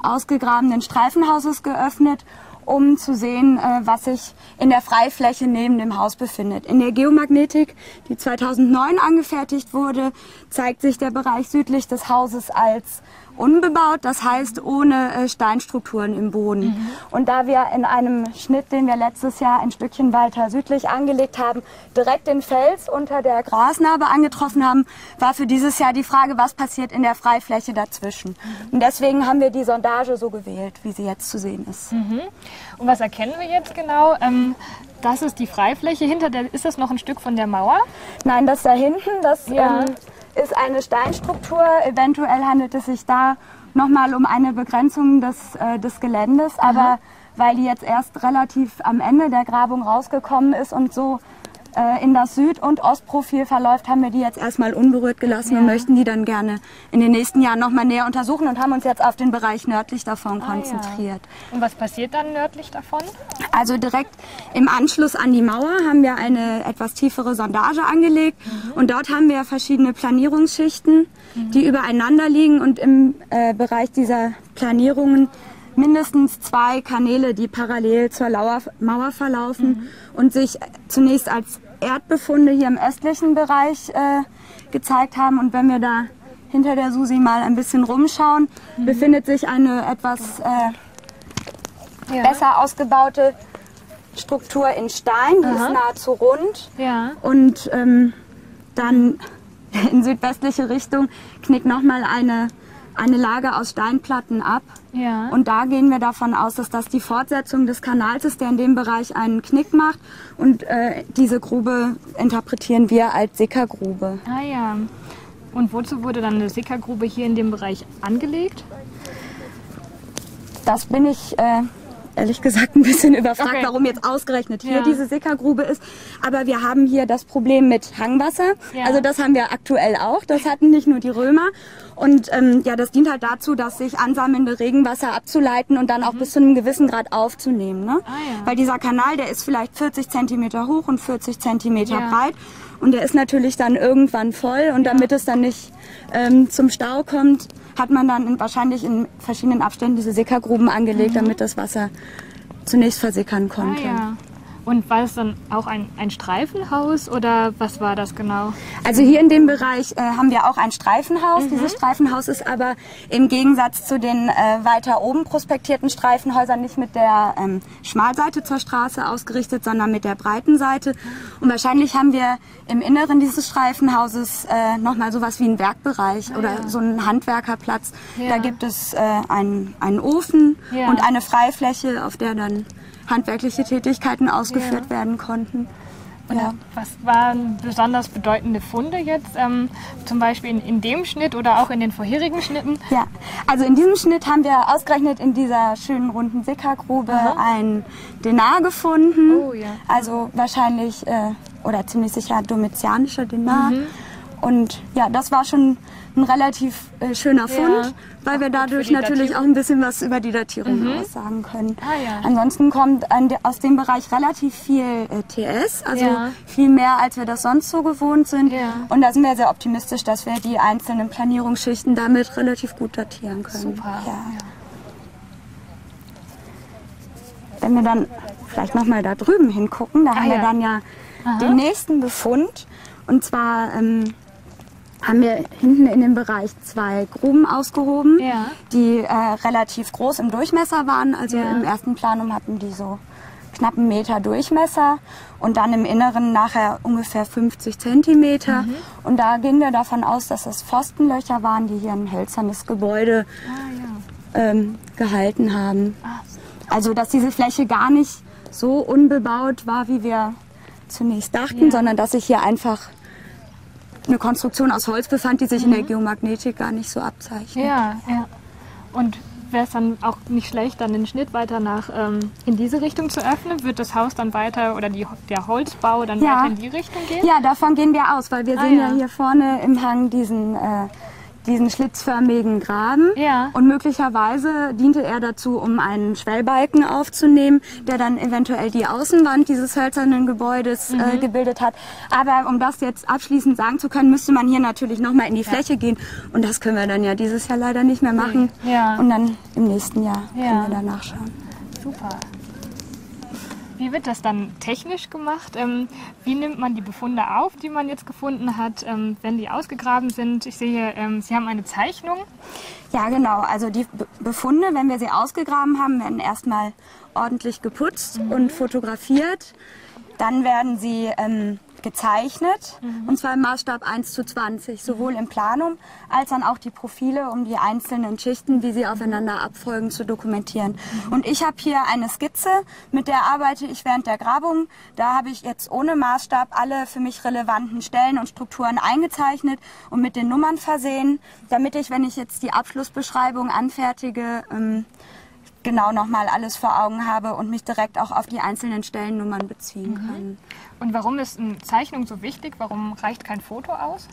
ausgegrabenen Streifenhauses geöffnet um zu sehen, äh, was sich in der Freifläche neben dem Haus befindet. In der Geomagnetik, die 2009 angefertigt wurde, zeigt sich der Bereich südlich des Hauses als unbebaut, das heißt ohne äh, Steinstrukturen im Boden. Mhm. Und da wir in einem Schnitt, den wir letztes Jahr ein Stückchen weiter südlich angelegt haben, direkt den Fels unter der Grasnarbe angetroffen haben, war für dieses Jahr die Frage, was passiert in der Freifläche dazwischen. Mhm. Und deswegen haben wir die Sondage so gewählt, wie sie jetzt zu sehen ist. Mhm. Und was erkennen wir jetzt genau? Ähm, das ist die Freifläche. Hinter der, ist das noch ein Stück von der Mauer? Nein, das da hinten, das ja. ähm, ist eine Steinstruktur. Eventuell handelt es sich da nochmal um eine Begrenzung des, äh, des Geländes. Aber weil die jetzt erst relativ am Ende der Grabung rausgekommen ist und so in das Süd- und Ostprofil verläuft, haben wir die jetzt erstmal unberührt gelassen ja. und möchten die dann gerne in den nächsten Jahren nochmal näher untersuchen und haben uns jetzt auf den Bereich nördlich davon ah, konzentriert. Ja. Und was passiert dann nördlich davon? Also direkt im Anschluss an die Mauer haben wir eine etwas tiefere Sondage angelegt mhm. und dort haben wir verschiedene Planierungsschichten, mhm. die übereinander liegen und im äh, Bereich dieser Planierungen mindestens zwei Kanäle, die parallel zur Lauer, Mauer verlaufen mhm. und sich zunächst als Erdbefunde hier im östlichen Bereich äh, gezeigt haben. Und wenn wir da hinter der Susi mal ein bisschen rumschauen, mhm. befindet sich eine etwas äh, ja. besser ausgebaute Struktur in Stein, die Aha. ist nahezu rund. Ja. Und ähm, dann in südwestliche Richtung knickt nochmal eine eine Lage aus Steinplatten ab. Ja. Und da gehen wir davon aus, dass das die Fortsetzung des Kanals ist, der in dem Bereich einen Knick macht. Und äh, diese Grube interpretieren wir als Sickergrube. Ah ja. Und wozu wurde dann eine Sickergrube hier in dem Bereich angelegt? Das bin ich äh, ehrlich gesagt ein bisschen überfragt, okay. warum jetzt ausgerechnet hier ja. diese Sickergrube ist. Aber wir haben hier das Problem mit Hangwasser. Ja. Also das haben wir aktuell auch. Das hatten nicht nur die Römer. Und ähm, ja, das dient halt dazu, dass sich ansammelnde Regenwasser abzuleiten und dann auch mhm. bis zu einem gewissen Grad aufzunehmen. Ne? Ah, ja. Weil dieser Kanal, der ist vielleicht 40 Zentimeter hoch und 40 Zentimeter breit. Und der ist natürlich dann irgendwann voll. Und damit es dann nicht ähm, zum Stau kommt, hat man dann in, wahrscheinlich in verschiedenen Abständen diese Sickergruben angelegt, mhm. damit das Wasser zunächst versickern konnte. Ah, ja. Und war es dann auch ein, ein Streifenhaus oder was war das genau? Also hier in dem Bereich äh, haben wir auch ein Streifenhaus. Mhm. Dieses Streifenhaus ist aber im Gegensatz zu den äh, weiter oben prospektierten Streifenhäusern nicht mit der ähm, Schmalseite zur Straße ausgerichtet, sondern mit der breiten Seite. Und wahrscheinlich haben wir im Inneren dieses Streifenhauses äh, nochmal sowas wie einen Werkbereich ah, oder ja. so einen Handwerkerplatz. Ja. Da gibt es äh, einen, einen Ofen ja. und eine Freifläche, auf der dann handwerkliche Tätigkeiten ausgeführt ja. werden konnten. Ja. Was waren besonders bedeutende Funde jetzt, ähm, zum Beispiel in, in, dem Schnitt oder auch in den vorherigen Schnitten? Ja, also in diesem Schnitt haben wir ausgerechnet in dieser schönen runden Sickergrube ein Denar gefunden. Oh, ja. Also wahrscheinlich äh, oder ziemlich sicher domitianischer Denar. Mhm. Und ja, das war schon ein relativ äh, schöner Fund, ja. weil wir dadurch natürlich auch ein bisschen was über die Datierung mhm. aussagen können. Ah, ja. Ansonsten kommt de, aus dem Bereich relativ viel äh, TS, also ja. viel mehr, als wir das sonst so gewohnt sind. Und da sind wir sehr optimistisch, dass wir die einzelnen Planierungsschichten damit relativ gut datieren können. Super. Wenn wir dann vielleicht nochmal da drüben hingucken, da ah, haben wir dann ja Aha. den nächsten Befund. Und zwar ähm, haben wir hinten in dem Bereich zwei Gruben ausgehoben, ja. die äh, relativ groß im Durchmesser waren. Also ja. im ersten Planum hatten die so knapp einen Meter Durchmesser und dann im Inneren nachher ungefähr 50 Zentimeter. Mhm. Und da gehen wir davon aus, dass es Pfostenlöcher waren, die hier ein hölzernes Gebäude ah, ja. ähm, gehalten haben. Ah. Also dass diese Fläche gar nicht so unbebaut war, wie wir zunächst dachten, sondern dass sich hier einfach eine Konstruktion aus Holz befand, die sich mhm. in der mhm. Geomagnetik gar nicht so abzeichnet. Ja, ja. Und wäre es dann auch nicht schlecht, dann den Schnitt weiter nach ähm, in diese Richtung zu öffnen? Wird das Haus dann weiter oder die, der Holzbau dann ja. weiter in die Richtung gehen? Ja, davon gehen wir aus, weil wir ah, sehen ja. ja. hier vorne im Hang diesen äh, diesen schlitzförmigen Graben. Ja. Und möglicherweise diente er dazu, um einen Schwellbalken aufzunehmen, der dann eventuell die Außenwand dieses hölzernen Gebäudes äh, mhm. äh, gebildet hat. Aber um das jetzt abschließend sagen zu können, müsste man hier natürlich nochmal in die ja. Fläche gehen. Und das können wir dann ja dieses Jahr leider nicht mehr machen. Ja. Und dann im nächsten Jahr können wir da nachschauen. Super. Wie wird das dann technisch gemacht? Ähm, wie nimmt man die Befunde auf, die man jetzt gefunden hat, ähm, wenn die ausgegraben sind? Ich sehe, ähm, Sie haben eine Zeichnung. Ja, genau. Also die Befunde, wenn wir sie ausgegraben haben, werden erstmal ordentlich geputzt mhm. und fotografiert. Dann werden sie ähm, gezeichnet, mhm. und zwar im Maßstab 1 zu 20, sowohl im Planum als dann auch die Profile, um die einzelnen Schichten, wie sie aufeinander abfolgen, zu dokumentieren. Mhm. Und ich habe hier eine Skizze, mit der arbeite ich während der Grabung. Da habe ich jetzt ohne Maßstab alle für mich relevanten Stellen und Strukturen eingezeichnet und mit den Nummern versehen, damit ich, wenn ich jetzt die Abschlussbeschreibung anfertige, ähm, genau nochmal alles vor Augen habe und mich direkt auch auf die einzelnen Stellennummern beziehen mhm. kann. Und warum ist eine Zeichnung so wichtig? Warum reicht kein Foto aus?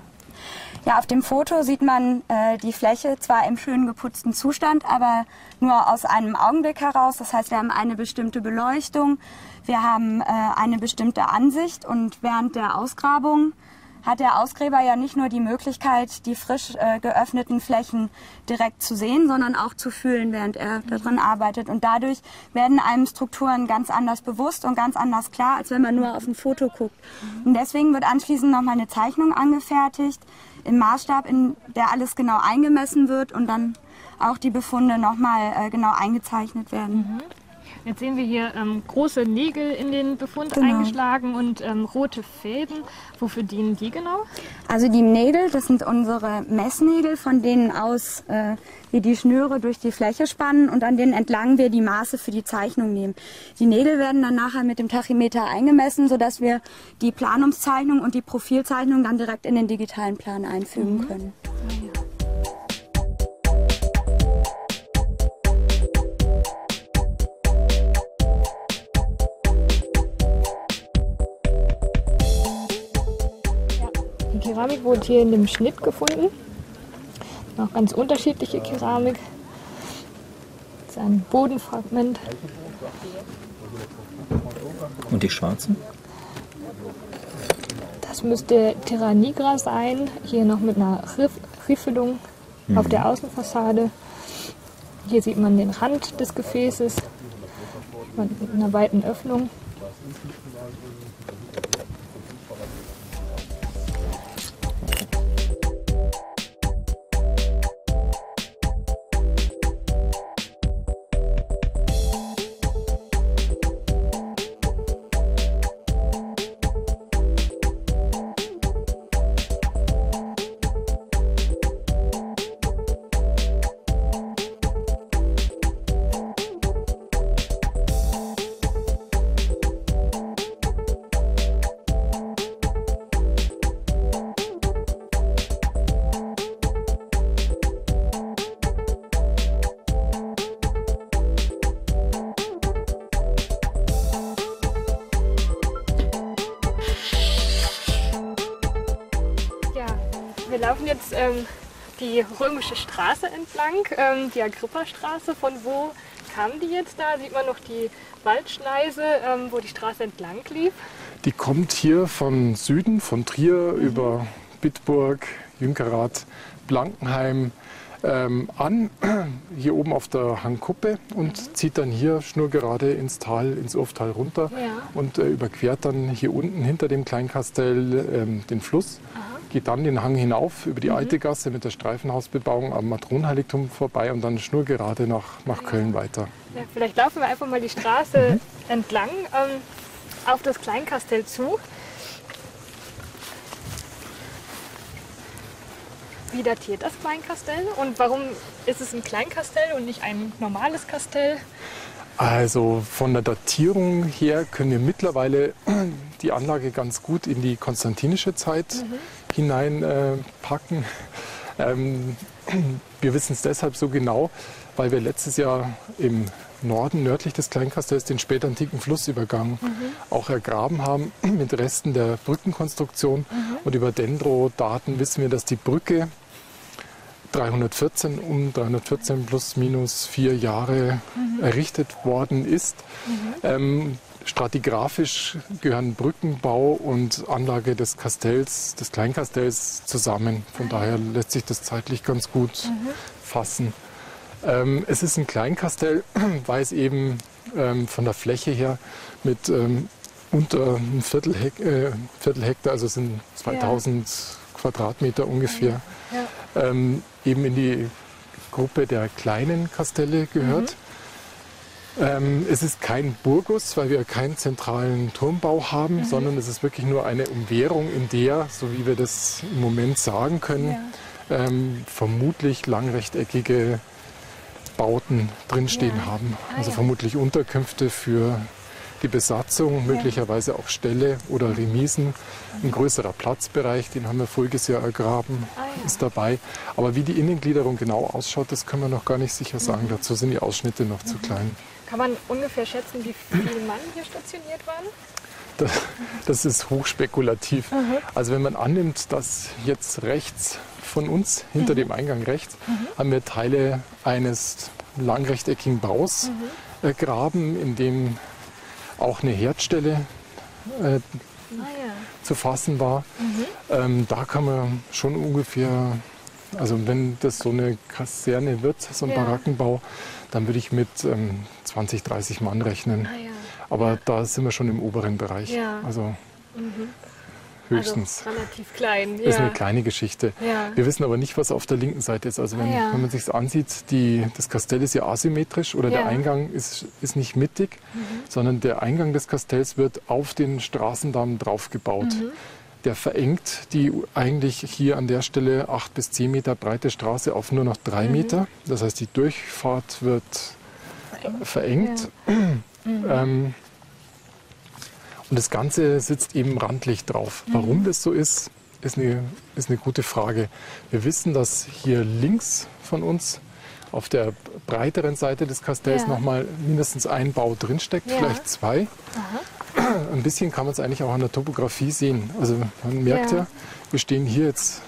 Ja, auf dem Foto sieht man äh, die Fläche zwar im schön geputzten Zustand, aber nur aus einem Augenblick heraus. Das heißt, wir haben eine bestimmte Beleuchtung, wir haben äh, eine bestimmte Ansicht und während der Ausgrabung hat der Ausgräber ja nicht nur die Möglichkeit, die frisch äh, geöffneten Flächen direkt zu sehen, sondern auch zu fühlen, während er darin arbeitet. Und dadurch werden einem Strukturen ganz anders bewusst und ganz anders klar, als wenn man nur auf ein Foto guckt. Und deswegen wird anschließend nochmal eine Zeichnung angefertigt, im Maßstab, in der alles genau eingemessen wird und dann auch die Befunde nochmal äh, genau eingezeichnet werden. Mhm. Jetzt sehen wir hier ähm, große Nägel in den Befund genau. eingeschlagen und ähm, rote Fäden. Wofür dienen die genau? Also die Nägel, das sind unsere Messnägel, von denen aus äh, wir die Schnüre durch die Fläche spannen und an denen entlang wir die Maße für die Zeichnung nehmen. Die Nägel werden dann nachher mit dem Tachymeter eingemessen, sodass wir die Planungszeichnung und die Profilzeichnung dann direkt in den digitalen Plan einfügen mhm. können. Keramik wurde hier in dem Schnitt gefunden. Noch ganz unterschiedliche Keramik. Das ist ein Bodenfragment. Und die schwarzen? Das müsste Terra Nigra sein. Hier noch mit einer Riff Riffelung mhm. auf der Außenfassade. Hier sieht man den Rand des Gefäßes mit einer weiten Öffnung. Ähm, die römische Straße entlang, ähm, die Agrippa-Straße. Von wo kam die jetzt da? Sieht man noch die Waldschneise, ähm, wo die Straße entlang lief? Die kommt hier von Süden, von Trier mhm. über Bitburg, Jünkerath, Blankenheim ähm, an, hier oben auf der Hangkuppe und mhm. zieht dann hier schnurgerade ins Tal, ins Urftal runter ja. und äh, überquert dann hier unten hinter dem Kleinkastell ähm, den Fluss. Aha geht dann den Hang hinauf über die mhm. alte Gasse mit der Streifenhausbebauung am Matronenheiligtum vorbei und dann schnurgerade nach, nach Köln weiter. Ja, vielleicht laufen wir einfach mal die Straße mhm. entlang ähm, auf das Kleinkastell zu. Wie datiert das Kleinkastell und warum ist es ein Kleinkastell und nicht ein normales Kastell? Also von der Datierung her können wir mittlerweile die Anlage ganz gut in die konstantinische Zeit mhm. Hineinpacken. Äh, ähm, wir wissen es deshalb so genau, weil wir letztes Jahr im Norden, nördlich des Kleinkastells, den spätantiken Flussübergang mhm. auch ergraben haben mit Resten der Brückenkonstruktion. Mhm. Und über Dendrodaten wissen wir, dass die Brücke 314 um 314 plus minus vier Jahre mhm. errichtet worden ist. Mhm. Ähm, stratigraphisch gehören Brückenbau und Anlage des Kastells, des Kleinkastells zusammen. Von ah, daher lässt sich das zeitlich ganz gut mhm. fassen. Ähm, es ist ein Kleinkastell, weil es eben ähm, von der Fläche her mit ähm, unter einem Viertel, Hek äh, Viertel Hektar, also sind 2000 ja. Quadratmeter ungefähr, ja. ähm, eben in die Gruppe der kleinen Kastelle gehört. Mhm. Ähm, es ist kein Burgus, weil wir keinen zentralen Turmbau haben, mhm. sondern es ist wirklich nur eine Umwehrung, in der, so wie wir das im Moment sagen können, ja. ähm, vermutlich langrechteckige Bauten drinstehen ja. haben. Also vermutlich Unterkünfte für die Besatzung, möglicherweise auch Ställe oder Remisen. Ein größerer Platzbereich, den haben wir voriges Jahr ergraben, ah, ist dabei. Aber wie die Innengliederung genau ausschaut, das können wir noch gar nicht sicher sagen. Mhm. Dazu sind die Ausschnitte noch mhm. zu klein. Kann man ungefähr schätzen, wie viele Mann hier stationiert waren? Das, das ist hochspekulativ. Mhm. Also wenn man annimmt, dass jetzt rechts von uns, hinter mhm. dem Eingang rechts, mhm. haben wir Teile eines langrechteckigen Baus mhm. äh, graben, in dem auch eine Herdstelle äh, ah, ja. zu fassen war. Mhm. Ähm, da kann man schon ungefähr, also wenn das so eine Kaserne wird, so ein ja. Barackenbau, dann würde ich mit ähm, 20, 30 Mann rechnen. Ah, ja. Aber da sind wir schon im oberen Bereich. Also mhm höchstens. Also relativ klein. Ja. Ist eine kleine Geschichte. Ja. Wir wissen aber nicht, was auf der linken Seite ist. Also wenn, ah, ja. wenn man sich das ansieht, die, das Kastell ist ja asymmetrisch oder der Eingang ist, ist nicht mittig, mhm. sondern der Eingang des Kastells wird auf den Straßendamm draufgebaut. Mhm. Der verengt die eigentlich hier an der Stelle acht bis zehn Meter breite Straße auf nur noch drei mhm. Meter. Das heißt, die Durchfahrt wird verengt. verengt. Mhm. Ähm, und das Ganze sitzt eben randlich drauf. Mhm. Warum das so ist, ist eine, ist eine gute Frage. Wir wissen, dass hier links von uns auf der breiteren Seite des Kastells ja. nochmal mindestens ein Bau drinsteckt, ja. vielleicht zwei. Aha. Ein bisschen kann man es eigentlich auch an der Topografie sehen. Also man merkt ja, ja wir stehen hier jetzt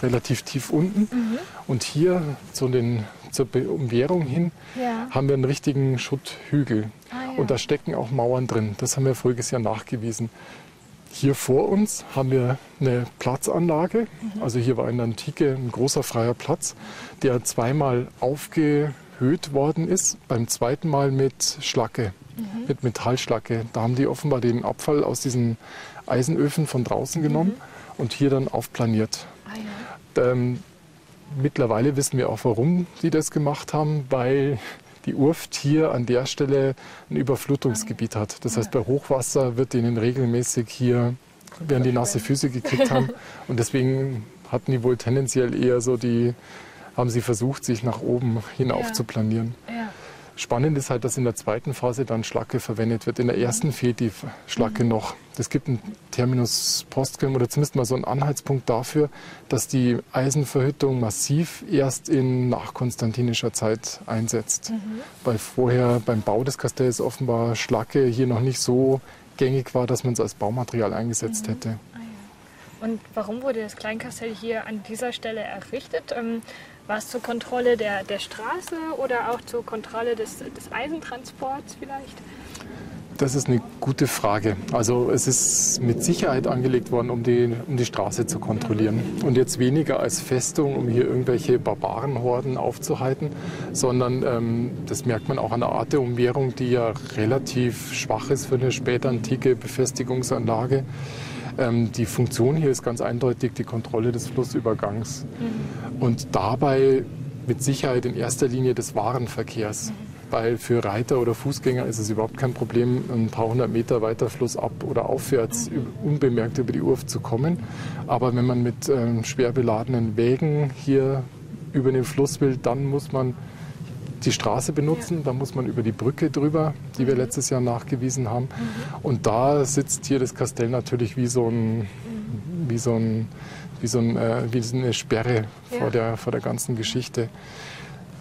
relativ tief unten mhm. und hier zu den, zur Umwehrung hin ja. haben wir einen richtigen Schutthügel. Und da stecken auch Mauern drin. Das haben wir voriges Jahr nachgewiesen. Hier vor uns haben wir eine Platzanlage. Mhm. Also hier war in der Antike ein großer freier Platz, der zweimal aufgehöht worden ist. Beim zweiten Mal mit Schlacke, mhm. mit Metallschlacke. Da haben die offenbar den Abfall aus diesen Eisenöfen von draußen genommen mhm. und hier dann aufplaniert. Ah, ja. ähm, mittlerweile wissen wir auch, warum die das gemacht haben, weil die Urft hier an der Stelle ein Überflutungsgebiet hat. Das heißt, bei Hochwasser wird ihnen regelmäßig hier, werden die nasse Füße gekriegt haben. Und deswegen hatten die wohl tendenziell eher so die, haben sie versucht, sich nach oben hinauf ja. zu planieren. Ja. Spannend ist halt, dass in der zweiten Phase dann Schlacke verwendet wird. In der ersten fehlt die Schlacke mhm. noch. Es gibt einen Terminus postquem oder zumindest mal so einen Anhaltspunkt dafür, dass die Eisenverhüttung massiv erst in nachkonstantinischer Zeit einsetzt. Mhm. Weil vorher beim Bau des Kastells offenbar Schlacke hier noch nicht so gängig war, dass man es als Baumaterial eingesetzt mhm. hätte. Ah, Und warum wurde das Kleinkastell hier an dieser Stelle errichtet? War es zur Kontrolle der, der Straße oder auch zur Kontrolle des, des Eisentransports vielleicht? Das ist eine gute Frage. Also es ist mit Sicherheit angelegt worden, um die, um die Straße zu kontrollieren. Und jetzt weniger als Festung, um hier irgendwelche Barbarenhorden aufzuhalten, sondern ähm, das merkt man auch an der Art der Umwehrung, die ja relativ schwach ist für eine spätantike Befestigungsanlage. Ähm, die Funktion hier ist ganz eindeutig die Kontrolle des Flussübergangs mhm. und dabei mit Sicherheit in erster Linie des Warenverkehrs. Mhm. Weil für Reiter oder Fußgänger ist es überhaupt kein Problem, ein paar hundert Meter weiter flussab oder aufwärts mhm. unbemerkt über die Urft zu kommen. Aber wenn man mit ähm, schwer beladenen Wägen hier über den Fluss will, dann muss man die Straße benutzen. Ja. Da muss man über die Brücke drüber, die wir mhm. letztes Jahr nachgewiesen haben. Mhm. Und da sitzt hier das Kastell natürlich wie so ein, wie so ein, wie so, ein, äh, wie so eine Sperre ja. vor, der, vor der ganzen Geschichte.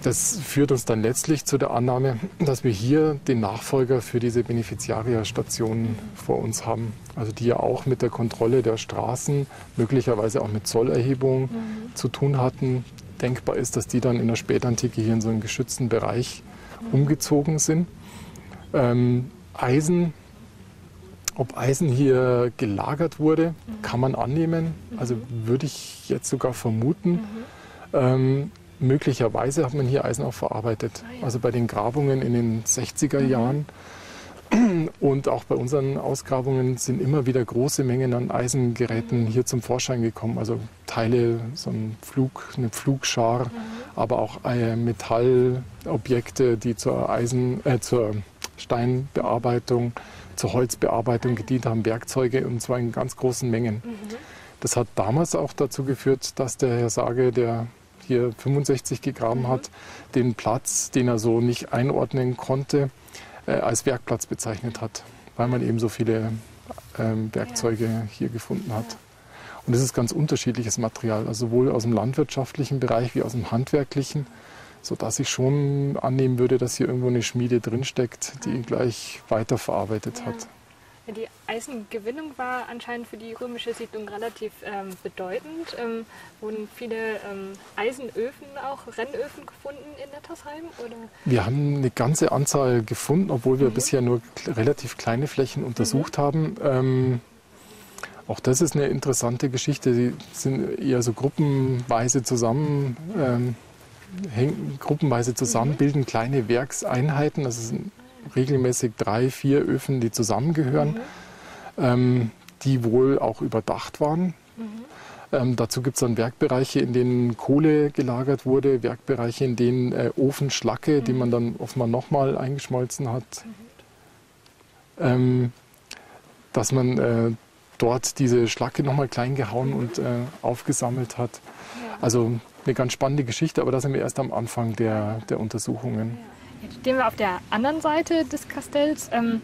Das führt uns dann letztlich zu der Annahme, dass wir hier den Nachfolger für diese Beneficiaria-Station mhm. vor uns haben. Also die ja auch mit der Kontrolle der Straßen, möglicherweise auch mit Zollerhebung mhm. zu tun hatten, denkbar ist, dass die dann in der Spätantike hier in so einen geschützten Bereich umgezogen sind. Ähm, Eisen, ob Eisen hier gelagert wurde, kann man annehmen. Also würde ich jetzt sogar vermuten. Ähm, möglicherweise hat man hier Eisen auch verarbeitet. Also bei den Grabungen in den 60er Jahren und auch bei unseren Ausgrabungen sind immer wieder große Mengen an Eisengeräten hier zum Vorschein gekommen. Also Teile, so ein Flug, eine Pflugschar, mhm. aber auch äh, Metallobjekte, die zur, Eisen, äh, zur Steinbearbeitung, zur Holzbearbeitung gedient haben, Werkzeuge und zwar in ganz großen Mengen. Mhm. Das hat damals auch dazu geführt, dass der Herr Sage, der hier 65 gegraben mhm. hat, den Platz, den er so nicht einordnen konnte, als Werkplatz bezeichnet hat, weil man eben so viele ähm, Werkzeuge hier gefunden hat. Und es ist ganz unterschiedliches Material, also sowohl aus dem landwirtschaftlichen Bereich wie aus dem handwerklichen, sodass ich schon annehmen würde, dass hier irgendwo eine Schmiede drinsteckt, die gleich weiterverarbeitet hat. Die Eisengewinnung war anscheinend für die römische Siedlung relativ ähm, bedeutend. Ähm, wurden viele ähm, Eisenöfen, auch Rennöfen gefunden in Nettersheim? Oder? Wir haben eine ganze Anzahl gefunden, obwohl wir mhm. bisher nur relativ kleine Flächen untersucht mhm. haben. Ähm, auch das ist eine interessante Geschichte. Sie sind eher so gruppenweise zusammen, ähm, hängen gruppenweise zusammen, mhm. bilden kleine Werkseinheiten. Das sind regelmäßig drei, vier Öfen, die zusammengehören, mhm. ähm, die wohl auch überdacht waren. Mhm. Ähm, dazu gibt es dann Werkbereiche, in denen Kohle gelagert wurde, Werkbereiche, in denen äh, Ofenschlacke, die man dann offenbar nochmal eingeschmolzen hat. Ähm, dass man äh, dort diese Schlacke nochmal klein gehauen und äh, aufgesammelt hat. Also eine ganz spannende Geschichte, aber da sind wir erst am Anfang der, der Untersuchungen. Jetzt stehen wir auf der anderen Seite des Kastells. Ähm,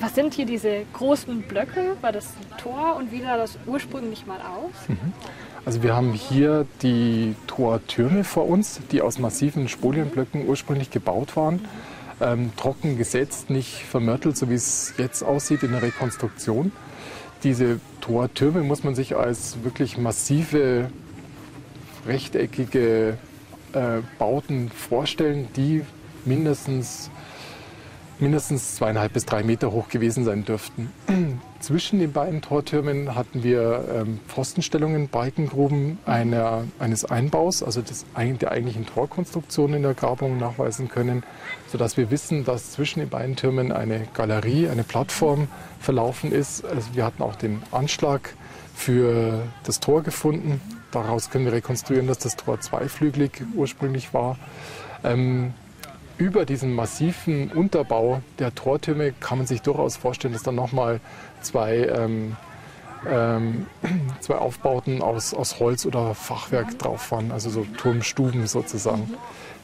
was sind hier diese großen Blöcke? War das Tor und wie sah das ursprünglich mal aus? Mhm. Also wir haben hier die Tortürme vor uns, die aus massiven Spolienblöcken ursprünglich gebaut waren. Ähm, trocken gesetzt, nicht vermörtelt, so wie es jetzt aussieht in der Rekonstruktion. Diese Tortürme muss man sich als wirklich massive, rechteckige äh, Bauten vorstellen, die mindestens, mindestens zweieinhalb bis drei Meter hoch gewesen sein dürften. Zwischen den beiden Tortürmen hatten wir ähm, Pfostenstellungen, Balkengruben einer, eines Einbaus, also des, der eigentlichen Torkonstruktion in der Grabung nachweisen können, sodass wir wissen, dass zwischen den beiden Türmen eine Galerie, eine Plattform verlaufen ist. Also wir hatten auch den Anschlag für das Tor gefunden. Daraus können wir rekonstruieren, dass das Tor zweiflügelig ursprünglich war. Ähm, über diesen massiven Unterbau der Tortürme kann man sich durchaus vorstellen, dass da nochmal zwei, ähm, ähm, zwei Aufbauten aus, aus Holz oder Fachwerk drauf waren, also so Turmstuben sozusagen.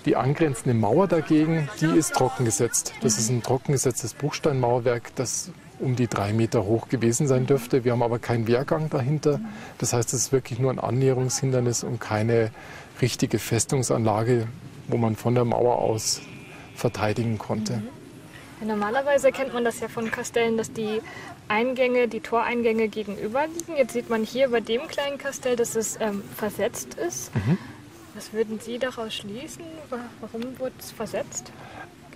Die angrenzende Mauer dagegen, die ist trockengesetzt. Das ist ein trockengesetztes Bruchsteinmauerwerk, das um die drei Meter hoch gewesen sein dürfte. Wir haben aber keinen Wehrgang dahinter. Das heißt, es ist wirklich nur ein Annäherungshindernis und keine richtige Festungsanlage, wo man von der Mauer aus verteidigen konnte. Mhm. Ja, normalerweise kennt man das ja von Kastellen, dass die Eingänge, die Toreingänge gegenüber liegen. Jetzt sieht man hier bei dem kleinen Kastell, dass es ähm, versetzt ist. Mhm. Was würden Sie daraus schließen? Warum wurde es versetzt?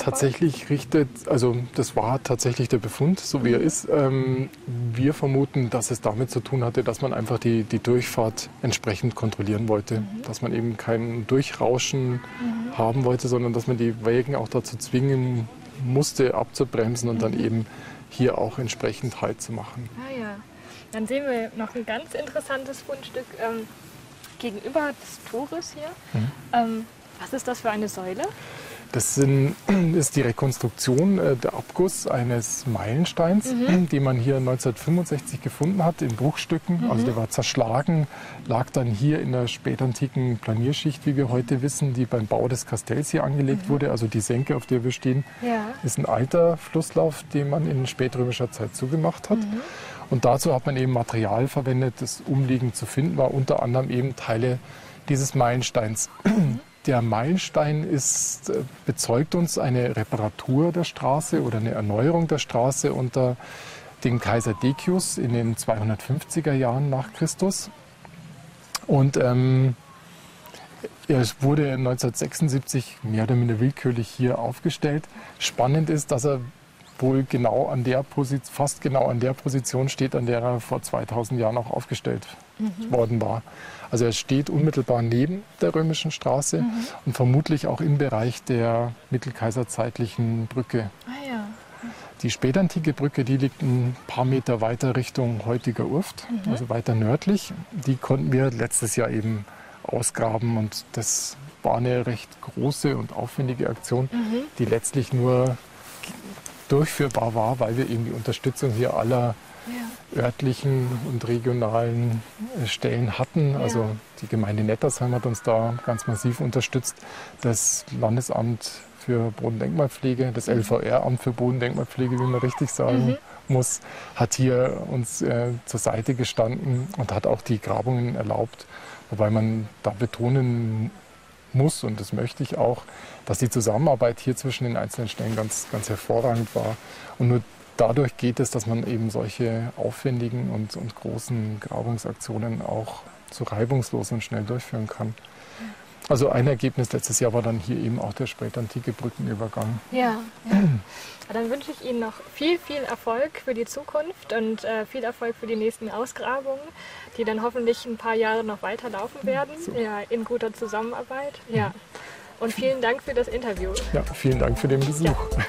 Tatsächlich richtet, also das war tatsächlich der Befund, so wie er ist. Ähm, wir vermuten, dass es damit zu tun hatte, dass man einfach die, die Durchfahrt entsprechend kontrollieren wollte. Mhm. Dass man eben kein Durchrauschen mhm. haben wollte, sondern dass man die Wägen auch dazu zwingen musste, abzubremsen und mhm. dann eben hier auch entsprechend Halt zu machen. Ah ja, dann sehen wir noch ein ganz interessantes Fundstück ähm, gegenüber des Tores hier. Mhm. Ähm, was ist das für eine Säule? Das sind, ist die Rekonstruktion, äh, der Abguss eines Meilensteins, mhm. den man hier 1965 gefunden hat in Bruchstücken. Mhm. Also der war zerschlagen, lag dann hier in der spätantiken Planierschicht, wie wir heute wissen, die beim Bau des Kastells hier angelegt mhm. wurde. Also die Senke, auf der wir stehen, ja. ist ein alter Flusslauf, den man in spätrömischer Zeit zugemacht hat. Mhm. Und dazu hat man eben Material verwendet, das umliegend zu finden war, unter anderem eben Teile dieses Meilensteins. Der Meilenstein ist, äh, bezeugt uns eine Reparatur der Straße oder eine Erneuerung der Straße unter dem Kaiser Decius in den 250er Jahren nach Christus. Und ähm, er wurde 1976 mehr oder minder willkürlich hier aufgestellt. Spannend ist, dass er wohl genau an der Position, fast genau an der Position steht, an der er vor 2000 Jahren auch aufgestellt mhm. worden war. Also er steht unmittelbar neben der römischen Straße mhm. und vermutlich auch im Bereich der mittelkaiserzeitlichen Brücke. Ah, ja. Die spätantike Brücke, die liegt ein paar Meter weiter Richtung heutiger Urft, mhm. also weiter nördlich. Die konnten wir letztes Jahr eben ausgraben und das war eine recht große und aufwendige Aktion, mhm. die letztlich nur durchführbar war, weil wir eben die Unterstützung hier aller. Örtlichen und regionalen äh, Stellen hatten. Also die Gemeinde Nettersheim hat uns da ganz massiv unterstützt. Das Landesamt für Bodendenkmalpflege, das LVR-Amt für Bodendenkmalpflege, wie man richtig sagen mhm. muss, hat hier uns äh, zur Seite gestanden und hat auch die Grabungen erlaubt. Wobei man da betonen muss, und das möchte ich auch, dass die Zusammenarbeit hier zwischen den einzelnen Stellen ganz, ganz hervorragend war. Und nur dadurch geht es, dass man eben solche aufwendigen und, und großen Grabungsaktionen auch so reibungslos und schnell durchführen kann. Also ein Ergebnis letztes Jahr war dann hier eben auch der spätantike Brückenübergang. Ja, ja. Dann wünsche ich Ihnen noch viel, viel Erfolg für die Zukunft und äh, viel Erfolg für die nächsten Ausgrabungen, die dann hoffentlich ein paar Jahre noch weiterlaufen werden, so. ja, in guter Zusammenarbeit. Ja. Und vielen Dank für das Interview. Ja, vielen Dank für den Besuch. Ja.